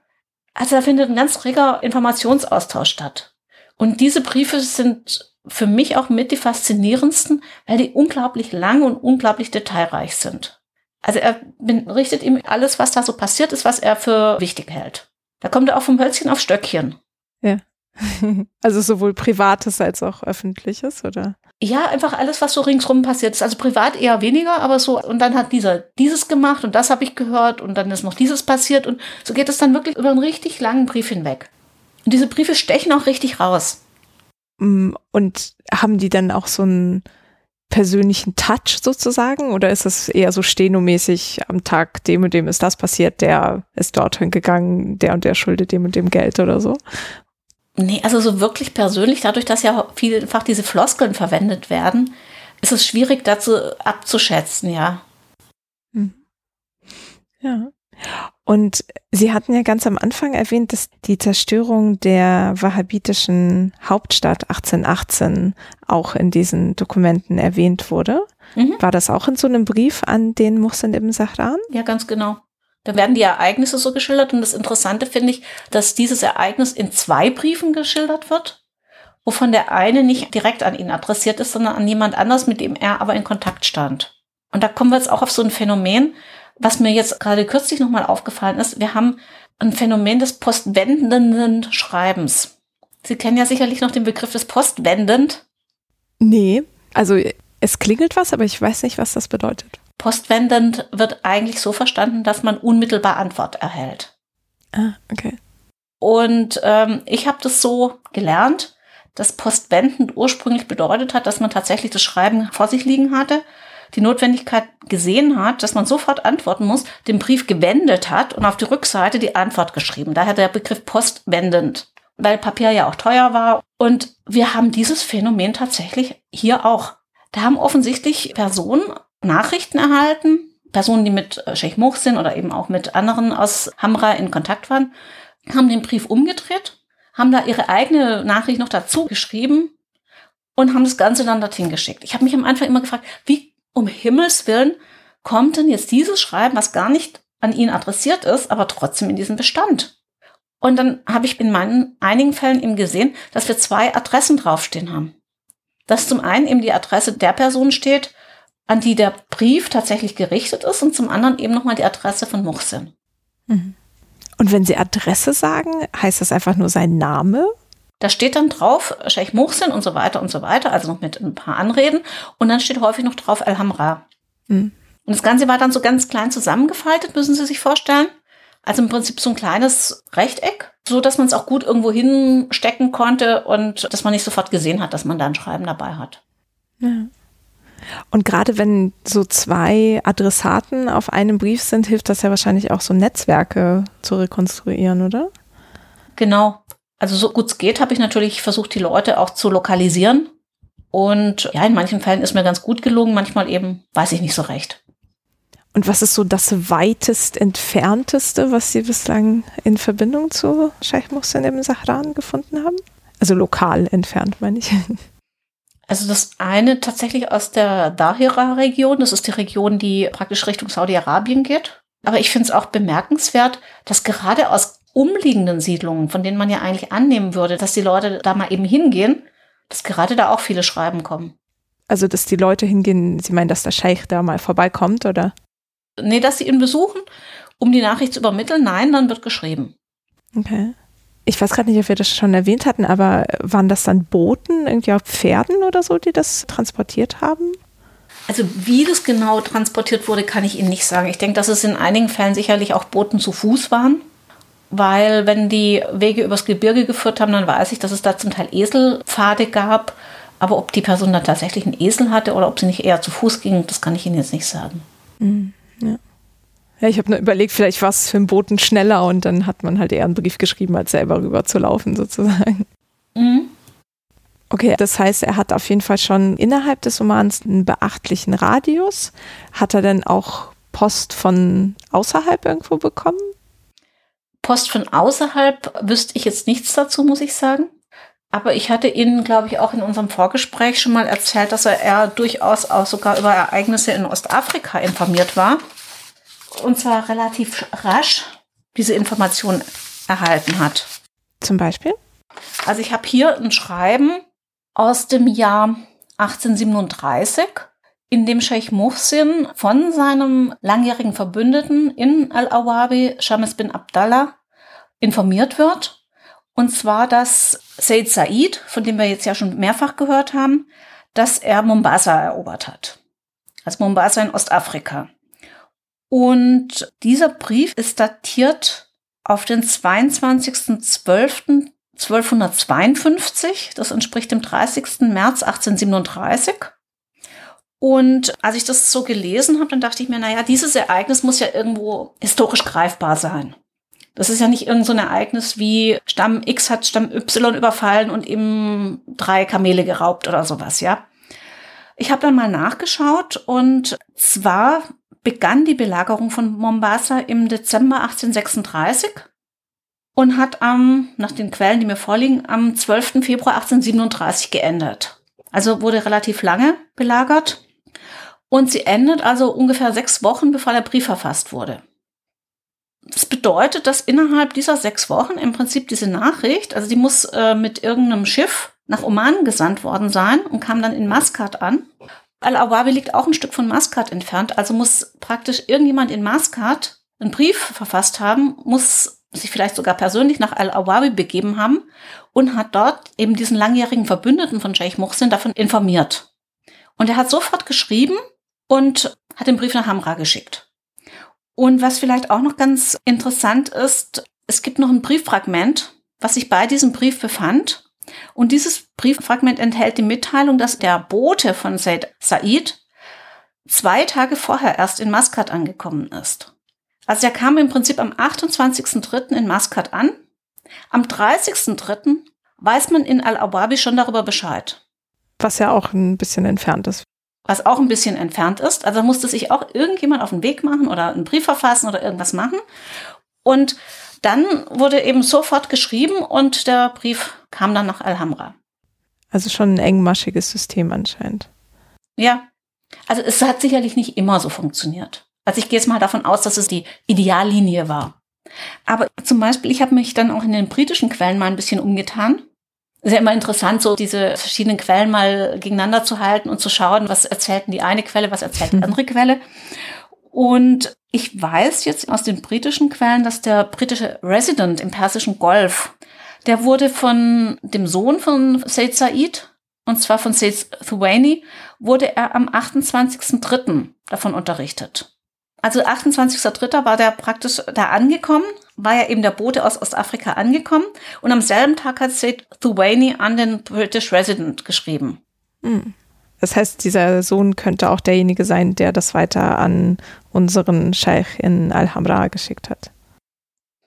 Also da findet ein ganz reger Informationsaustausch statt. Und diese Briefe sind für mich auch mit die faszinierendsten, weil die unglaublich lang und unglaublich detailreich sind. Also er berichtet ihm alles, was da so passiert ist, was er für wichtig hält. Da kommt er auch vom Hölzchen auf Stöckchen. Ja. Also sowohl privates als auch öffentliches, oder? Ja, einfach alles, was so ringsrum passiert ist. Also privat eher weniger, aber so, und dann hat dieser dieses gemacht und das habe ich gehört und dann ist noch dieses passiert und so geht es dann wirklich über einen richtig langen Brief hinweg. Und diese Briefe stechen auch richtig raus. Mm, und haben die dann auch so ein persönlichen Touch sozusagen? Oder ist es eher so stenomäßig am Tag, dem und dem ist das passiert, der ist dorthin gegangen, der und der schuldet dem und dem Geld oder so? Nee, also so wirklich persönlich, dadurch, dass ja vielfach diese Floskeln verwendet werden, ist es schwierig dazu abzuschätzen, ja. Hm. Ja. Und Sie hatten ja ganz am Anfang erwähnt, dass die Zerstörung der wahhabitischen Hauptstadt 1818 auch in diesen Dokumenten erwähnt wurde. Mhm. War das auch in so einem Brief an den Muhsin ibn Sahran? Ja, ganz genau. Da werden die Ereignisse so geschildert und das Interessante finde ich, dass dieses Ereignis in zwei Briefen geschildert wird, wovon der eine nicht direkt an ihn adressiert ist, sondern an jemand anders, mit dem er aber in Kontakt stand. Und da kommen wir jetzt auch auf so ein Phänomen, was mir jetzt gerade kürzlich nochmal aufgefallen ist, wir haben ein Phänomen des postwendenden Schreibens. Sie kennen ja sicherlich noch den Begriff des postwendend. Nee, also es klingelt was, aber ich weiß nicht, was das bedeutet. Postwendend wird eigentlich so verstanden, dass man unmittelbar Antwort erhält. Ah, okay. Und ähm, ich habe das so gelernt, dass postwendend ursprünglich bedeutet hat, dass man tatsächlich das Schreiben vor sich liegen hatte die Notwendigkeit gesehen hat, dass man sofort antworten muss, den Brief gewendet hat und auf die Rückseite die Antwort geschrieben. Daher der Begriff postwendend, weil Papier ja auch teuer war. Und wir haben dieses Phänomen tatsächlich hier auch. Da haben offensichtlich Personen Nachrichten erhalten, Personen, die mit äh, Sheikh Mohsin oder eben auch mit anderen aus Hamra in Kontakt waren, haben den Brief umgedreht, haben da ihre eigene Nachricht noch dazu geschrieben und haben das Ganze dann dorthin geschickt. Ich habe mich am Anfang immer gefragt, wie um Himmels Willen kommt denn jetzt dieses Schreiben, was gar nicht an ihn adressiert ist, aber trotzdem in diesen Bestand? Und dann habe ich in meinen einigen Fällen eben gesehen, dass wir zwei Adressen draufstehen haben. Dass zum einen eben die Adresse der Person steht, an die der Brief tatsächlich gerichtet ist und zum anderen eben nochmal die Adresse von Muhsin. Mhm. Und wenn Sie Adresse sagen, heißt das einfach nur sein Name? Da steht dann drauf Sheikh Muhsin und so weiter und so weiter, also noch mit ein paar Anreden. Und dann steht häufig noch drauf Al-Hamra. Mhm. Und das Ganze war dann so ganz klein zusammengefaltet, müssen Sie sich vorstellen. Also im Prinzip so ein kleines Rechteck, so dass man es auch gut irgendwo hinstecken konnte und dass man nicht sofort gesehen hat, dass man da ein Schreiben dabei hat. Ja. Und gerade wenn so zwei Adressaten auf einem Brief sind, hilft das ja wahrscheinlich auch so Netzwerke zu rekonstruieren, oder? Genau. Also so gut es geht, habe ich natürlich versucht, die Leute auch zu lokalisieren. Und ja, in manchen Fällen ist mir ganz gut gelungen, manchmal eben weiß ich nicht so recht. Und was ist so das weitest entfernteste, was Sie bislang in Verbindung zu Scheich Mohsen im Sahran gefunden haben? Also lokal entfernt, meine ich. Also das eine tatsächlich aus der Dahira-Region, das ist die Region, die praktisch Richtung Saudi-Arabien geht. Aber ich finde es auch bemerkenswert, dass gerade aus umliegenden Siedlungen, von denen man ja eigentlich annehmen würde, dass die Leute da mal eben hingehen, dass gerade da auch viele Schreiben kommen. Also, dass die Leute hingehen, Sie meinen, dass der Scheich da mal vorbeikommt, oder? Nee, dass sie ihn besuchen, um die Nachricht zu übermitteln. Nein, dann wird geschrieben. Okay ich weiß gerade nicht, ob wir das schon erwähnt hatten, aber waren das dann Booten, irgendwie auf Pferden oder so, die das transportiert haben? Also wie das genau transportiert wurde, kann ich Ihnen nicht sagen. Ich denke, dass es in einigen Fällen sicherlich auch Booten zu Fuß waren, weil wenn die Wege übers Gebirge geführt haben, dann weiß ich, dass es da zum Teil Eselpfade gab. Aber ob die Person da tatsächlich einen Esel hatte oder ob sie nicht eher zu Fuß ging, das kann ich Ihnen jetzt nicht sagen. Mhm, ja. Ja, ich habe nur überlegt, vielleicht war es für einen Boten schneller und dann hat man halt eher einen Brief geschrieben, als selber rüber zu laufen, sozusagen. Mhm. Okay, das heißt, er hat auf jeden Fall schon innerhalb des Romans einen beachtlichen Radius. Hat er denn auch Post von außerhalb irgendwo bekommen? Post von außerhalb wüsste ich jetzt nichts dazu, muss ich sagen. Aber ich hatte Ihnen, glaube ich, auch in unserem Vorgespräch schon mal erzählt, dass er, er durchaus auch sogar über Ereignisse in Ostafrika informiert war und zwar relativ rasch diese Information erhalten hat. Zum Beispiel? Also ich habe hier ein Schreiben aus dem Jahr 1837, in dem Sheikh Muhsin von seinem langjährigen Verbündeten in Al-Awabi, Shamis bin Abdallah, informiert wird. Und zwar, dass Said Said, von dem wir jetzt ja schon mehrfach gehört haben, dass er Mombasa erobert hat. Also Mombasa in Ostafrika. Und dieser Brief ist datiert auf den 22.12.1252. Das entspricht dem 30. März 1837. Und als ich das so gelesen habe, dann dachte ich mir, naja, dieses Ereignis muss ja irgendwo historisch greifbar sein. Das ist ja nicht irgendein so Ereignis wie Stamm X hat Stamm Y überfallen und ihm drei Kamele geraubt oder sowas, ja. Ich habe dann mal nachgeschaut und zwar begann die Belagerung von Mombasa im Dezember 1836 und hat am, nach den Quellen, die mir vorliegen, am 12. Februar 1837 geendet. Also wurde relativ lange belagert und sie endet also ungefähr sechs Wochen, bevor der Brief verfasst wurde. Das bedeutet, dass innerhalb dieser sechs Wochen im Prinzip diese Nachricht, also die muss äh, mit irgendeinem Schiff nach Oman gesandt worden sein und kam dann in Maskat an. Al-Awabi liegt auch ein Stück von Maskat entfernt, also muss praktisch irgendjemand in Maskat einen Brief verfasst haben, muss sich vielleicht sogar persönlich nach Al-Awabi begeben haben und hat dort eben diesen langjährigen Verbündeten von Sheikh Muhsin davon informiert. Und er hat sofort geschrieben und hat den Brief nach Hamra geschickt. Und was vielleicht auch noch ganz interessant ist, es gibt noch ein Brieffragment, was sich bei diesem Brief befand. Und dieses Brieffragment enthält die Mitteilung, dass der Bote von Said Said zwei Tage vorher erst in Maskat angekommen ist. Also er kam im Prinzip am 28.03. in Maskat an. Am 30.03. weiß man in Al-Awabi schon darüber Bescheid. Was ja auch ein bisschen entfernt ist. Was auch ein bisschen entfernt ist. Also musste sich auch irgendjemand auf den Weg machen oder einen Brief verfassen oder irgendwas machen. Und dann wurde eben sofort geschrieben und der Brief kam dann nach Alhambra. Also schon ein engmaschiges System anscheinend. Ja. Also es hat sicherlich nicht immer so funktioniert. Also ich gehe jetzt mal davon aus, dass es die Ideallinie war. Aber zum Beispiel, ich habe mich dann auch in den britischen Quellen mal ein bisschen umgetan. Ist ja immer interessant, so diese verschiedenen Quellen mal gegeneinander zu halten und zu schauen, was erzählt die eine Quelle, was erzählt die andere Quelle. Und ich weiß jetzt aus den britischen Quellen, dass der britische Resident im Persischen Golf, der wurde von dem Sohn von Said Said, und zwar von Said Thuwaini, wurde er am 28.03. davon unterrichtet. Also 28.03. war der praktisch da angekommen, war ja eben der Bote aus Ostafrika angekommen und am selben Tag hat Said Thuwaini an den British Resident geschrieben. Hm. Das heißt, dieser Sohn könnte auch derjenige sein, der das weiter an unseren Scheich in Al-Hamra geschickt hat.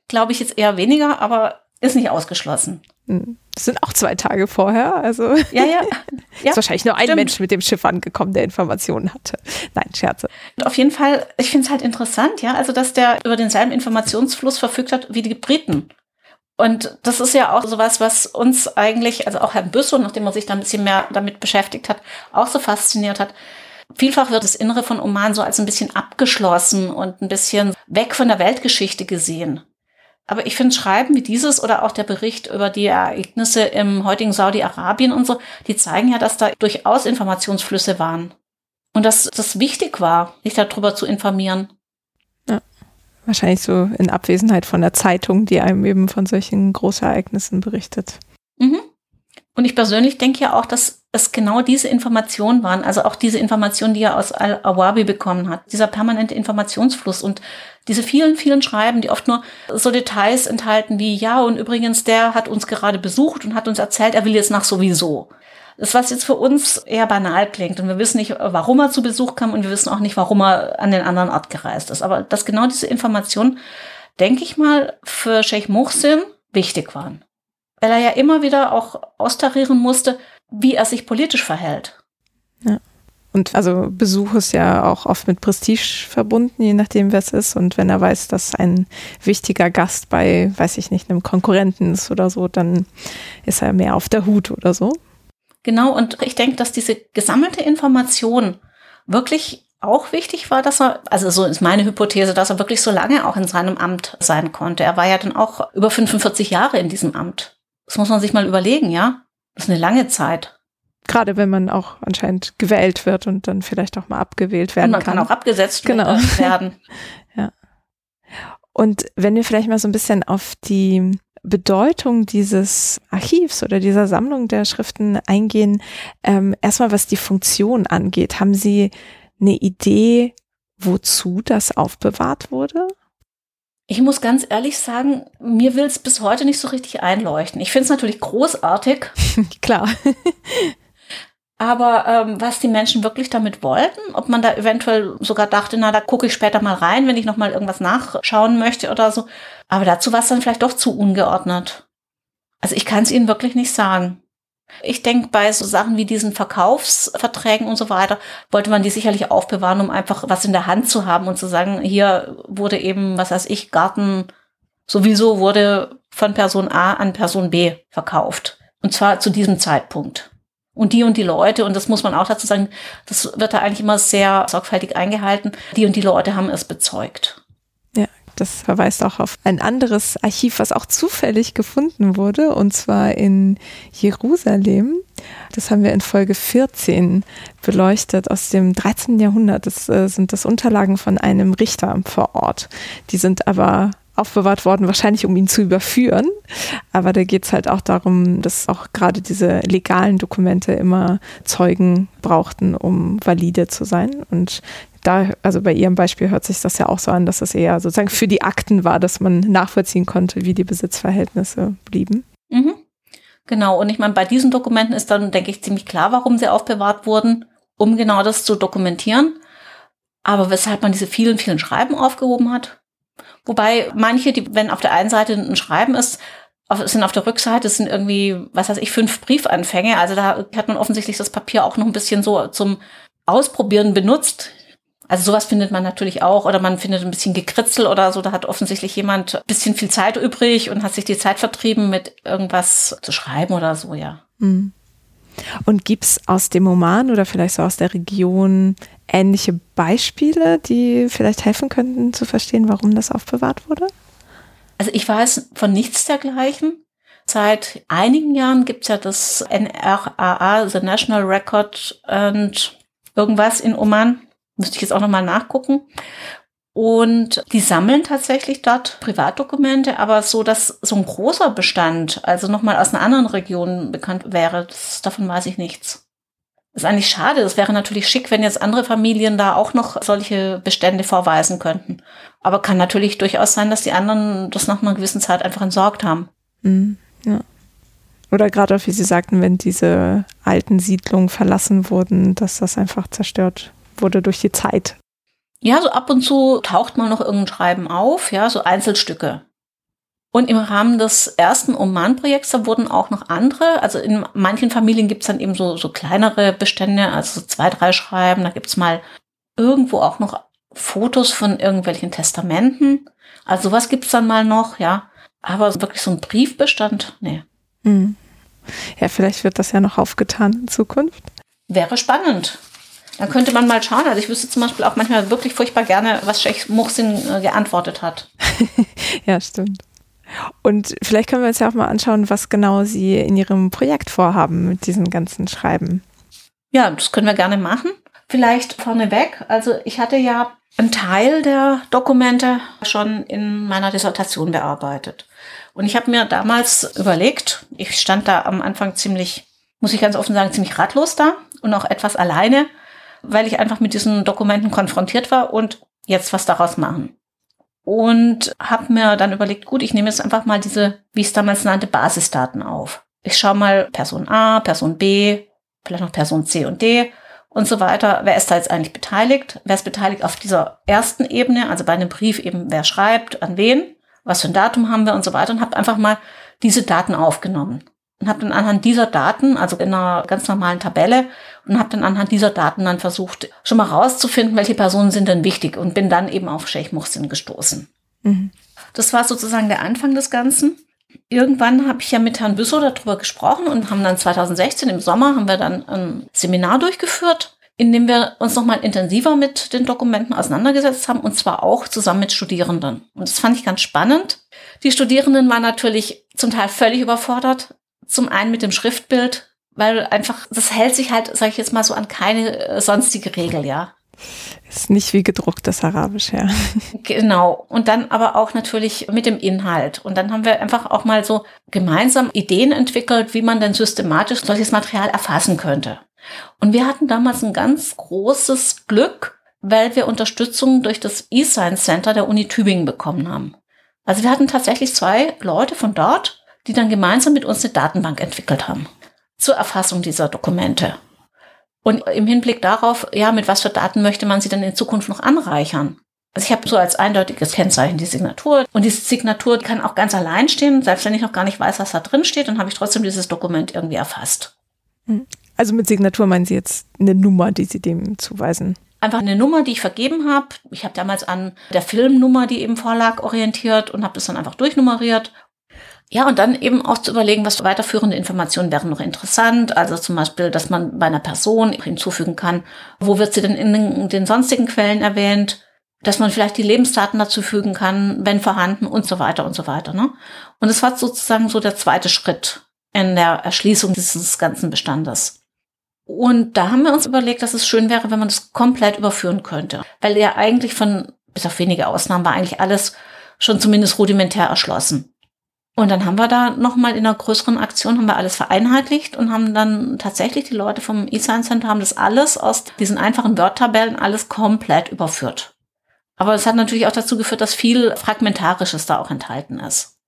Glaube ich jetzt eher weniger, aber ist nicht ausgeschlossen. Hm. Das sind auch zwei Tage vorher, also. Ja, ja. ja ist wahrscheinlich nur ein stimmt. Mensch mit dem Schiff angekommen, der Informationen hatte. Nein, Scherze. Und auf jeden Fall, ich finde es halt interessant, ja, also dass der über denselben Informationsfluss verfügt hat wie die Briten. Und das ist ja auch sowas, was uns eigentlich, also auch Herrn Büssow, nachdem er sich da ein bisschen mehr damit beschäftigt hat, auch so fasziniert hat. Vielfach wird das Innere von Oman so als ein bisschen abgeschlossen und ein bisschen weg von der Weltgeschichte gesehen. Aber ich finde Schreiben wie dieses oder auch der Bericht über die Ereignisse im heutigen Saudi-Arabien und so, die zeigen ja, dass da durchaus Informationsflüsse waren. Und dass das wichtig war, sich darüber zu informieren. Wahrscheinlich so in Abwesenheit von der Zeitung, die einem eben von solchen Großereignissen berichtet. Mhm. Und ich persönlich denke ja auch, dass es genau diese Informationen waren, also auch diese Informationen, die er aus Al-Awabi bekommen hat, dieser permanente Informationsfluss und diese vielen, vielen Schreiben, die oft nur so Details enthalten wie, ja, und übrigens, der hat uns gerade besucht und hat uns erzählt, er will jetzt nach sowieso. Das, was jetzt für uns eher banal klingt und wir wissen nicht, warum er zu Besuch kam und wir wissen auch nicht, warum er an den anderen Ort gereist ist. Aber dass genau diese Informationen, denke ich mal, für Sheikh Muhsin wichtig waren weil er ja immer wieder auch austarieren musste, wie er sich politisch verhält. Ja. Und also Besuch ist ja auch oft mit Prestige verbunden, je nachdem, wer es ist. Und wenn er weiß, dass ein wichtiger Gast bei, weiß ich nicht, einem Konkurrenten ist oder so, dann ist er mehr auf der Hut oder so. Genau, und ich denke, dass diese gesammelte Information wirklich auch wichtig war, dass er, also so ist meine Hypothese, dass er wirklich so lange auch in seinem Amt sein konnte. Er war ja dann auch über 45 Jahre in diesem Amt. Das muss man sich mal überlegen, ja? Das ist eine lange Zeit. Gerade wenn man auch anscheinend gewählt wird und dann vielleicht auch mal abgewählt werden und man kann. kann auch abgesetzt genau. werden. ja. Und wenn wir vielleicht mal so ein bisschen auf die Bedeutung dieses Archivs oder dieser Sammlung der Schriften eingehen, ähm, erstmal was die Funktion angeht. Haben Sie eine Idee, wozu das aufbewahrt wurde? Ich muss ganz ehrlich sagen, mir will es bis heute nicht so richtig einleuchten. Ich finde es natürlich großartig. Klar. Aber ähm, was die Menschen wirklich damit wollten, ob man da eventuell sogar dachte, na, da gucke ich später mal rein, wenn ich noch mal irgendwas nachschauen möchte oder so. Aber dazu war es dann vielleicht doch zu ungeordnet. Also ich kann es Ihnen wirklich nicht sagen. Ich denke, bei so Sachen wie diesen Verkaufsverträgen und so weiter, wollte man die sicherlich aufbewahren, um einfach was in der Hand zu haben und zu sagen, hier wurde eben, was weiß ich, Garten sowieso wurde von Person A an Person B verkauft. Und zwar zu diesem Zeitpunkt. Und die und die Leute, und das muss man auch dazu sagen, das wird da eigentlich immer sehr sorgfältig eingehalten, die und die Leute haben es bezeugt. Das verweist auch auf ein anderes Archiv, was auch zufällig gefunden wurde, und zwar in Jerusalem. Das haben wir in Folge 14 beleuchtet aus dem 13. Jahrhundert. Das äh, sind das Unterlagen von einem Richter vor Ort. Die sind aber aufbewahrt worden, wahrscheinlich um ihn zu überführen. Aber da geht es halt auch darum, dass auch gerade diese legalen Dokumente immer Zeugen brauchten, um valide zu sein. Und da, also bei Ihrem Beispiel hört sich das ja auch so an, dass es eher sozusagen für die Akten war, dass man nachvollziehen konnte, wie die Besitzverhältnisse blieben. Mhm. Genau, und ich meine, bei diesen Dokumenten ist dann, denke ich, ziemlich klar, warum sie aufbewahrt wurden, um genau das zu dokumentieren. Aber weshalb man diese vielen, vielen Schreiben aufgehoben hat. Wobei manche, die, wenn auf der einen Seite ein Schreiben ist, auf, sind auf der Rückseite sind irgendwie, was weiß ich, fünf Briefanfänge. Also da hat man offensichtlich das Papier auch noch ein bisschen so zum Ausprobieren benutzt. Also sowas findet man natürlich auch oder man findet ein bisschen Gekritzel oder so. Da hat offensichtlich jemand ein bisschen viel Zeit übrig und hat sich die Zeit vertrieben mit irgendwas zu schreiben oder so, ja. Mhm. Und gibt es aus dem Oman oder vielleicht so aus der Region ähnliche Beispiele, die vielleicht helfen könnten zu verstehen, warum das aufbewahrt wurde? Also ich weiß von nichts dergleichen. Seit einigen Jahren gibt es ja das NRAA, the National Record and irgendwas in Oman. Müsste ich jetzt auch nochmal nachgucken. Und die sammeln tatsächlich dort Privatdokumente, aber so, dass so ein großer Bestand, also nochmal aus einer anderen Region bekannt wäre, das, davon weiß ich nichts. Das ist eigentlich schade. Es wäre natürlich schick, wenn jetzt andere Familien da auch noch solche Bestände vorweisen könnten. Aber kann natürlich durchaus sein, dass die anderen das nach einer gewissen Zeit einfach entsorgt haben. Mhm, ja. Oder gerade auch, wie Sie sagten, wenn diese alten Siedlungen verlassen wurden, dass das einfach zerstört wurde durch die Zeit. Ja, so ab und zu taucht mal noch irgendein Schreiben auf, ja, so Einzelstücke. Und im Rahmen des ersten Oman-Projekts, da wurden auch noch andere, also in manchen Familien gibt's dann eben so, so kleinere Bestände, also so zwei, drei Schreiben, da gibt's mal irgendwo auch noch Fotos von irgendwelchen Testamenten. Also sowas gibt's dann mal noch, ja. Aber wirklich so ein Briefbestand, nee. Hm. Ja, vielleicht wird das ja noch aufgetan in Zukunft. Wäre spannend. Dann könnte man mal schauen. Also ich wüsste zum Beispiel auch manchmal wirklich furchtbar gerne, was Sheikh Muhsin äh, geantwortet hat. ja, stimmt. Und vielleicht können wir uns ja auch mal anschauen, was genau Sie in Ihrem Projekt vorhaben mit diesen ganzen Schreiben. Ja, das können wir gerne machen. Vielleicht vorneweg. Also ich hatte ja einen Teil der Dokumente schon in meiner Dissertation bearbeitet. Und ich habe mir damals überlegt, ich stand da am Anfang ziemlich, muss ich ganz offen sagen, ziemlich ratlos da und auch etwas alleine weil ich einfach mit diesen Dokumenten konfrontiert war und jetzt was daraus machen. Und habe mir dann überlegt, gut, ich nehme jetzt einfach mal diese, wie ich es damals nannte, Basisdaten auf. Ich schaue mal Person A, Person B, vielleicht noch Person C und D und so weiter. Wer ist da jetzt eigentlich beteiligt? Wer ist beteiligt auf dieser ersten Ebene, also bei einem Brief eben, wer schreibt, an wen, was für ein Datum haben wir und so weiter und habe einfach mal diese Daten aufgenommen und habe dann anhand dieser Daten, also in einer ganz normalen Tabelle, und habe dann anhand dieser Daten dann versucht, schon mal rauszufinden, welche Personen sind denn wichtig und bin dann eben auf Sheikh Muhsin gestoßen. Mhm. Das war sozusagen der Anfang des Ganzen. Irgendwann habe ich ja mit Herrn Büssow darüber gesprochen und haben dann 2016 im Sommer haben wir dann ein Seminar durchgeführt, in dem wir uns nochmal intensiver mit den Dokumenten auseinandergesetzt haben und zwar auch zusammen mit Studierenden. Und das fand ich ganz spannend. Die Studierenden waren natürlich zum Teil völlig überfordert. Zum einen mit dem Schriftbild, weil einfach, das hält sich halt, sage ich jetzt mal so, an keine äh, sonstige Regel, ja. Ist nicht wie gedruckt das Arabisch, ja. Genau. Und dann aber auch natürlich mit dem Inhalt. Und dann haben wir einfach auch mal so gemeinsam Ideen entwickelt, wie man denn systematisch solches Material erfassen könnte. Und wir hatten damals ein ganz großes Glück, weil wir Unterstützung durch das E-Science Center der Uni Tübingen bekommen haben. Also wir hatten tatsächlich zwei Leute von dort, die dann gemeinsam mit uns eine Datenbank entwickelt haben zur Erfassung dieser Dokumente. Und im Hinblick darauf, ja, mit was für Daten möchte man sie denn in Zukunft noch anreichern? Also ich habe so als eindeutiges Kennzeichen die Signatur. Und diese Signatur kann auch ganz allein stehen. Selbst wenn ich noch gar nicht weiß, was da drin steht, dann habe ich trotzdem dieses Dokument irgendwie erfasst. Hm. Also mit Signatur meinen Sie jetzt eine Nummer, die Sie dem zuweisen? Einfach eine Nummer, die ich vergeben habe. Ich habe damals an der Filmnummer, die eben vorlag, orientiert und habe das dann einfach durchnummeriert ja, und dann eben auch zu überlegen, was weiterführende Informationen wären noch interessant. Also zum Beispiel, dass man bei einer Person hinzufügen kann, wo wird sie denn in den, sonstigen Quellen erwähnt, dass man vielleicht die Lebensdaten dazu fügen kann, wenn vorhanden und so weiter und so weiter. Ne? Und es war sozusagen so der zweite Schritt in der Erschließung dieses ganzen Bestandes. Und da haben wir uns überlegt, dass es schön wäre, wenn man das komplett überführen könnte. Weil ja eigentlich von, bis auf wenige Ausnahmen, war eigentlich alles schon zumindest rudimentär erschlossen. Und dann haben wir da nochmal in einer größeren Aktion haben wir alles vereinheitlicht und haben dann tatsächlich die Leute vom E-Science Center haben das alles aus diesen einfachen Word-Tabellen alles komplett überführt. Aber es hat natürlich auch dazu geführt, dass viel Fragmentarisches da auch enthalten ist.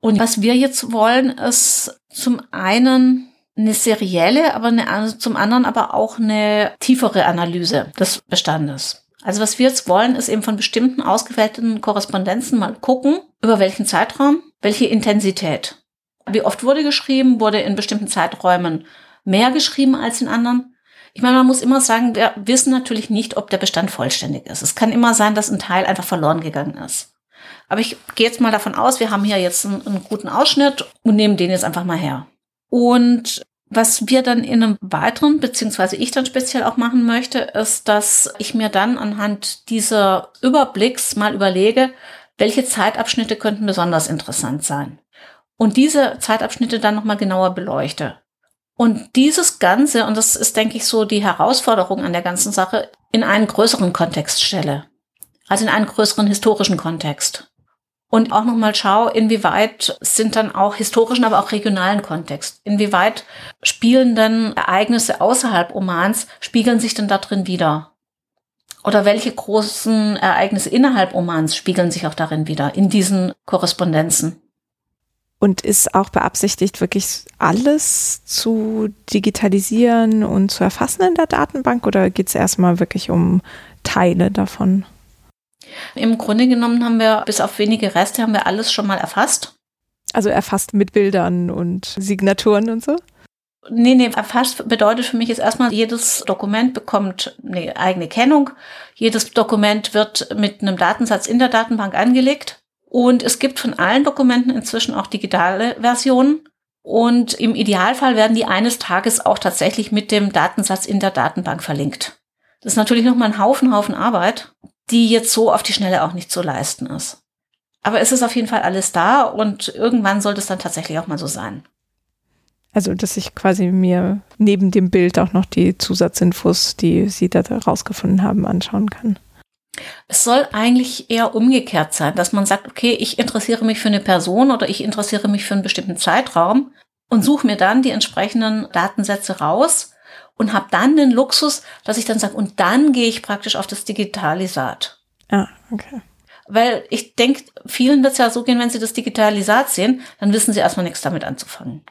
Und was wir jetzt wollen, ist zum einen eine serielle, aber eine, zum anderen aber auch eine tiefere Analyse des Bestandes. Also was wir jetzt wollen, ist eben von bestimmten ausgewählten Korrespondenzen mal gucken, über welchen Zeitraum welche Intensität. Wie oft wurde geschrieben, wurde in bestimmten Zeiträumen mehr geschrieben als in anderen. Ich meine, man muss immer sagen, wir wissen natürlich nicht, ob der Bestand vollständig ist. Es kann immer sein, dass ein Teil einfach verloren gegangen ist. Aber ich gehe jetzt mal davon aus, wir haben hier jetzt einen, einen guten Ausschnitt und nehmen den jetzt einfach mal her. Und Was wir dann in einem weiteren, beziehungsweise ich dann speziell auch machen möchte, ist, dass ich mir dann anhand dieser Überblicks mal überlege, welche Zeitabschnitte könnten besonders interessant sein. Und diese Zeitabschnitte dann nochmal genauer beleuchte. Und dieses Ganze, und das ist, denke ich, so die Herausforderung an der ganzen Sache, in einen größeren Kontext stelle. Also in einen größeren historischen Kontext und auch nochmal schau, inwieweit sind dann auch historischen, aber auch regionalen Kontext. Inwieweit spielen dann Ereignisse außerhalb Omans, spiegeln sich denn da drin wieder? Oder welche großen Ereignisse innerhalb Omans spiegeln sich auch darin wieder, in diesen Korrespondenzen? Und ist auch beabsichtigt, wirklich alles zu digitalisieren und zu erfassen in der Datenbank oder geht es erstmal wirklich um Teile davon? Im Grunde genommen haben wir, bis auf wenige Reste, haben wir alles schon mal erfasst. Also erfasst mit Bildern und Signaturen und so? Nee, nee, erfasst bedeutet für mich jetzt erstmal, jedes Dokument bekommt eine eigene Kennung. Jedes Dokument wird mit einem Datensatz in der Datenbank angelegt. Und es gibt von allen Dokumenten inzwischen auch digitale Versionen. Und im Idealfall werden die eines Tages auch tatsächlich mit dem Datensatz in der Datenbank verlinkt. Das ist natürlich nochmal ein Haufen, Haufen Arbeit die jetzt so auf die Schnelle auch nicht zu leisten ist. Aber es ist auf jeden Fall alles da und irgendwann sollte es dann tatsächlich auch mal so sein. Also, dass ich quasi mir neben dem Bild auch noch die Zusatzinfos, die Sie da rausgefunden haben, anschauen kann. Es soll eigentlich eher umgekehrt sein, dass man sagt, okay, ich interessiere mich für eine Person oder ich interessiere mich für einen bestimmten Zeitraum und suche mir dann die entsprechenden Datensätze raus und habe dann den Luxus, dass ich dann sage, und dann gehe ich praktisch auf das Digitalisat. Ah, okay. Weil ich denke, vielen wird es ja so gehen, wenn sie das Digitalisat sehen, dann wissen sie erstmal nichts damit anzufangen.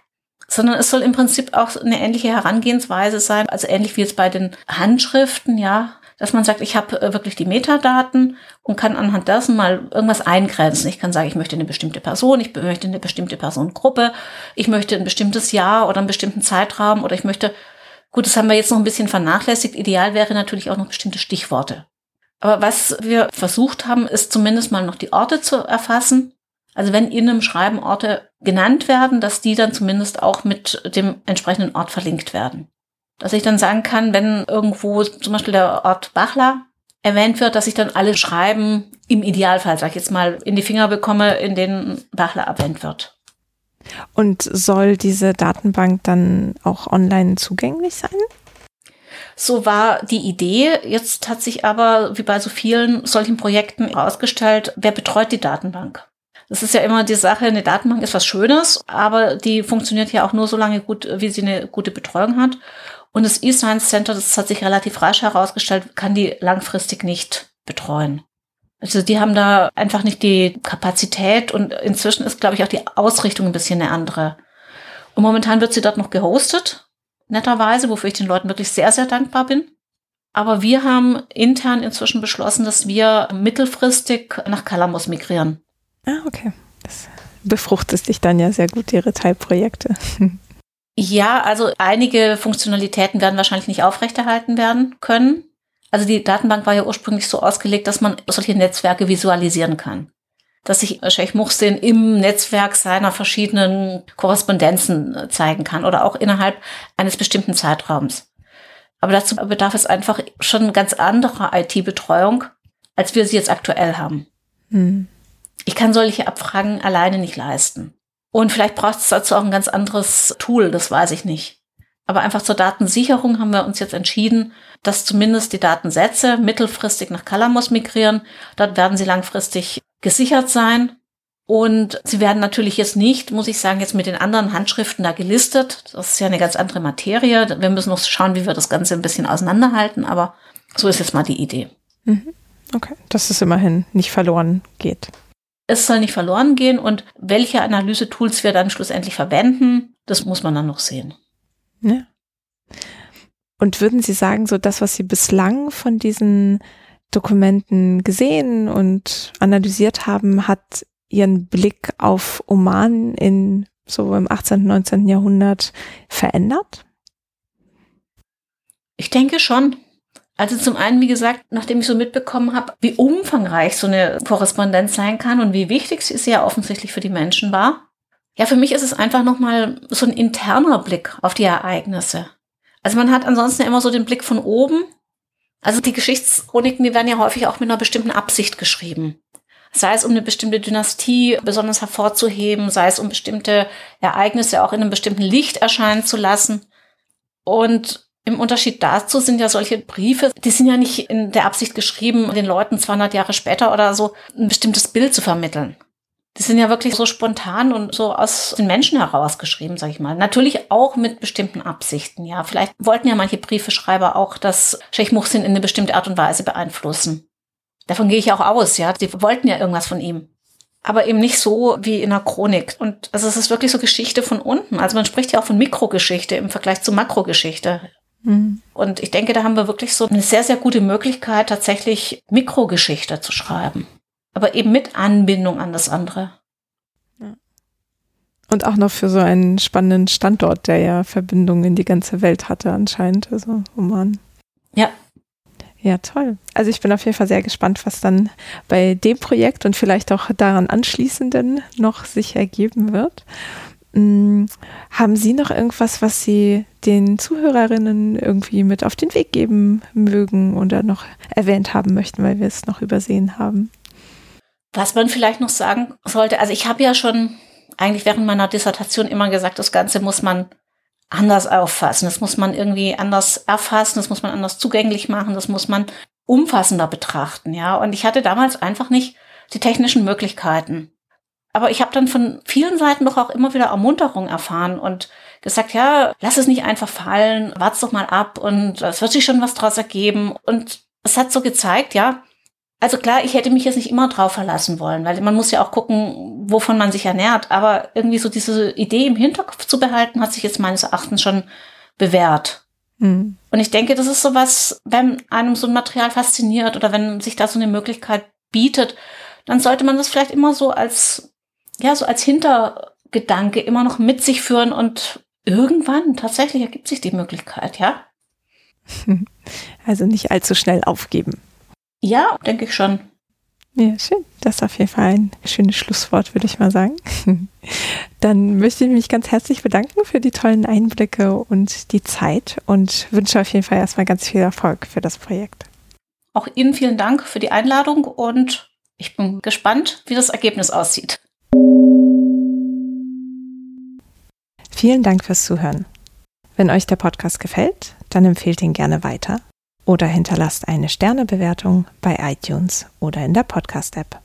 Sondern es soll im Prinzip auch eine ähnliche Herangehensweise sein, also ähnlich wie jetzt bei den Handschriften, ja, dass man sagt, ich habe äh, wirklich die Metadaten und kann anhand dessen mal irgendwas eingrenzen. Ich kann sagen, ich möchte eine bestimmte Person, ich möchte eine bestimmte Personengruppe, ich möchte ein bestimmtes Jahr oder einen bestimmten Zeitraum oder ich möchte Gut, das haben wir jetzt noch ein bisschen vernachlässigt. Ideal wäre natürlich auch noch bestimmte Stichworte. Aber was wir versucht haben, ist zumindest mal noch die Orte zu erfassen. Also wenn in einem Schreiben Orte genannt werden, dass die dann zumindest auch mit dem entsprechenden Ort verlinkt werden. Dass ich dann sagen kann, wenn irgendwo zum Beispiel der Ort Bachler erwähnt wird, dass ich dann alle Schreiben im Idealfall, sag ich jetzt mal, in die Finger bekomme, in denen Bachler erwähnt wird. Und soll diese Datenbank dann auch online zugänglich sein? So war die Idee. Jetzt hat sich aber, wie bei so vielen solchen Projekten, herausgestellt, wer betreut die Datenbank? Das ist ja immer die Sache, eine Datenbank ist was Schönes, aber die funktioniert ja auch nur so lange gut, wie sie eine gute Betreuung hat. Und das eScience Center, das hat sich relativ rasch herausgestellt, kann die langfristig nicht betreuen. Also die haben da einfach nicht die Kapazität und inzwischen ist, glaube ich, auch die Ausrichtung ein bisschen eine andere. Und momentan wird sie dort noch gehostet, netterweise, wofür ich den Leuten wirklich sehr, sehr dankbar bin. Aber wir haben intern inzwischen beschlossen, dass wir mittelfristig nach Kalamos migrieren. Ah, okay. Das befruchtet sich dann ja sehr gut, Ihre Teilprojekte. Ja, also einige Funktionalitäten werden wahrscheinlich nicht aufrechterhalten werden können. Also die Datenbank war ja ursprünglich so ausgelegt, dass man solche Netzwerke visualisieren kann. Dass sich Sheikh Muhsin im Netzwerk seiner verschiedenen Korrespondenzen äh, zeigen kann oder auch innerhalb eines bestimmten Zeitraums. Aber dazu bedarf es einfach schon ganz anderer IT-Betreuung, als wir sie jetzt aktuell haben. Hm. Ich kann solche Abfragen alleine nicht leisten. Und vielleicht braucht es dazu auch ein ganz anderes Tool, das weiß ich nicht. Aber einfach zur Datensicherung haben wir uns jetzt entschieden, dass zumindest die Datensätze mittelfristig nach Calamos migrieren. Dort werden sie langfristig gesichert sein. Und sie werden natürlich jetzt nicht, muss ich sagen, jetzt mit den anderen Handschriften da gelistet. Das ist ja eine ganz andere Materie. Wir müssen noch schauen, wie wir das Ganze ein bisschen auseinanderhalten. Aber so ist jetzt mal die Idee. Mhm. Okay, dass es immerhin nicht verloren geht. Es soll nicht verloren gehen und welche Analyse-Tools wir dann schlussendlich verwenden, das muss man dann noch sehen. Ja. Und würden Sie sagen, so das, was Sie bislang von diesen Dokumenten gesehen und analysiert haben, hat Ihren Blick auf Oman in so im 18., 19. Jahrhundert verändert? Ich denke schon. Also zum einen, wie gesagt, nachdem ich so mitbekommen habe, wie umfangreich so eine Korrespondenz sein kann und wie wichtig sie ja offensichtlich für die Menschen war, Ja, für mich ist es einfach nochmal so ein interner Blick auf die Ereignisse. Also man hat ansonsten immer so den Blick von oben. Also die Geschichtschroniken, die werden ja häufig auch mit einer bestimmten Absicht geschrieben. Sei es um eine bestimmte Dynastie besonders hervorzuheben, sei es um bestimmte Ereignisse auch in einem bestimmten Licht erscheinen zu lassen. Und im Unterschied dazu sind ja solche Briefe, die sind ja nicht in der Absicht geschrieben, den Leuten 200 Jahre später oder so ein bestimmtes Bild zu vermitteln. Die sind ja wirklich so spontan und so aus den Menschen heraus geschrieben, sag ich mal. Natürlich auch mit bestimmten Absichten, ja. Vielleicht wollten ja manche Briefeschreiber auch das Sheikh Muhsin in eine bestimmte Art und Weise beeinflussen. Davon gehe ich auch aus, ja. Die wollten ja irgendwas von ihm. Aber eben nicht so wie in einer Chronik. Und also es ist wirklich so Geschichte von unten. Also man spricht ja auch von Mikrogeschichte im Vergleich zu Makrogeschichte. Mhm. Und ich denke, da haben wir wirklich so eine sehr, sehr gute Möglichkeit, tatsächlich Mikrogeschichte zu schreiben aber eben mit Anbindung an das andere. Und auch noch für so einen spannenden Standort, der ja Verbindungen in die ganze Welt hatte anscheinend. Also Oman. Ja. Ja, toll. Also ich bin auf jeden Fall sehr gespannt, was dann bei dem Projekt und vielleicht auch daran anschließenden noch sich ergeben wird. Hm, haben Sie noch irgendwas, was Sie den Zuhörerinnen irgendwie mit auf den Weg geben mögen oder noch erwähnt haben möchten, weil wir es noch übersehen haben? Was man vielleicht noch sagen sollte, also ich habe ja schon eigentlich während meiner Dissertation immer gesagt, das Ganze muss man anders auffassen, das muss man irgendwie anders erfassen, das muss man anders zugänglich machen, das muss man umfassender betrachten, ja. Und ich hatte damals einfach nicht die technischen Möglichkeiten. Aber ich habe dann von vielen Seiten doch auch immer wieder Ermunterung erfahren und gesagt, ja, lass es nicht einfach fallen, wart's doch mal ab und es wird sich schon was draus ergeben. Und es hat so gezeigt, ja, also klar, ich hätte mich jetzt nicht immer drauf verlassen wollen, weil man muss ja auch gucken, wovon man sich ernährt. Aber irgendwie so diese Idee im Hinterkopf zu behalten, hat sich jetzt meines Erachtens schon bewährt. Mhm. Und ich denke, das ist sowas, wenn einem so ein Material fasziniert oder wenn sich da so eine Möglichkeit bietet, dann sollte man das vielleicht immer so als, ja, so als Hintergedanke immer noch mit sich führen und irgendwann tatsächlich ergibt sich die Möglichkeit, ja? Also nicht allzu schnell aufgeben. Ja, denke ich schon. Ja, schön. Das ist auf jeden Fall ein schönes Schlusswort, würde ich mal sagen. Dann möchte ich mich ganz herzlich bedanken für die tollen Einblicke und die Zeit und wünsche auf jeden Fall erstmal ganz viel Erfolg für das Projekt. Auch Ihnen vielen Dank für die Einladung und ich bin gespannt, wie das Ergebnis aussieht. Vielen Dank fürs Zuhören. Wenn euch der Podcast gefällt, dann empfehlt ihn gerne weiter oder hinterlasst eine Sternebewertung bei iTunes oder in der Podcast-App.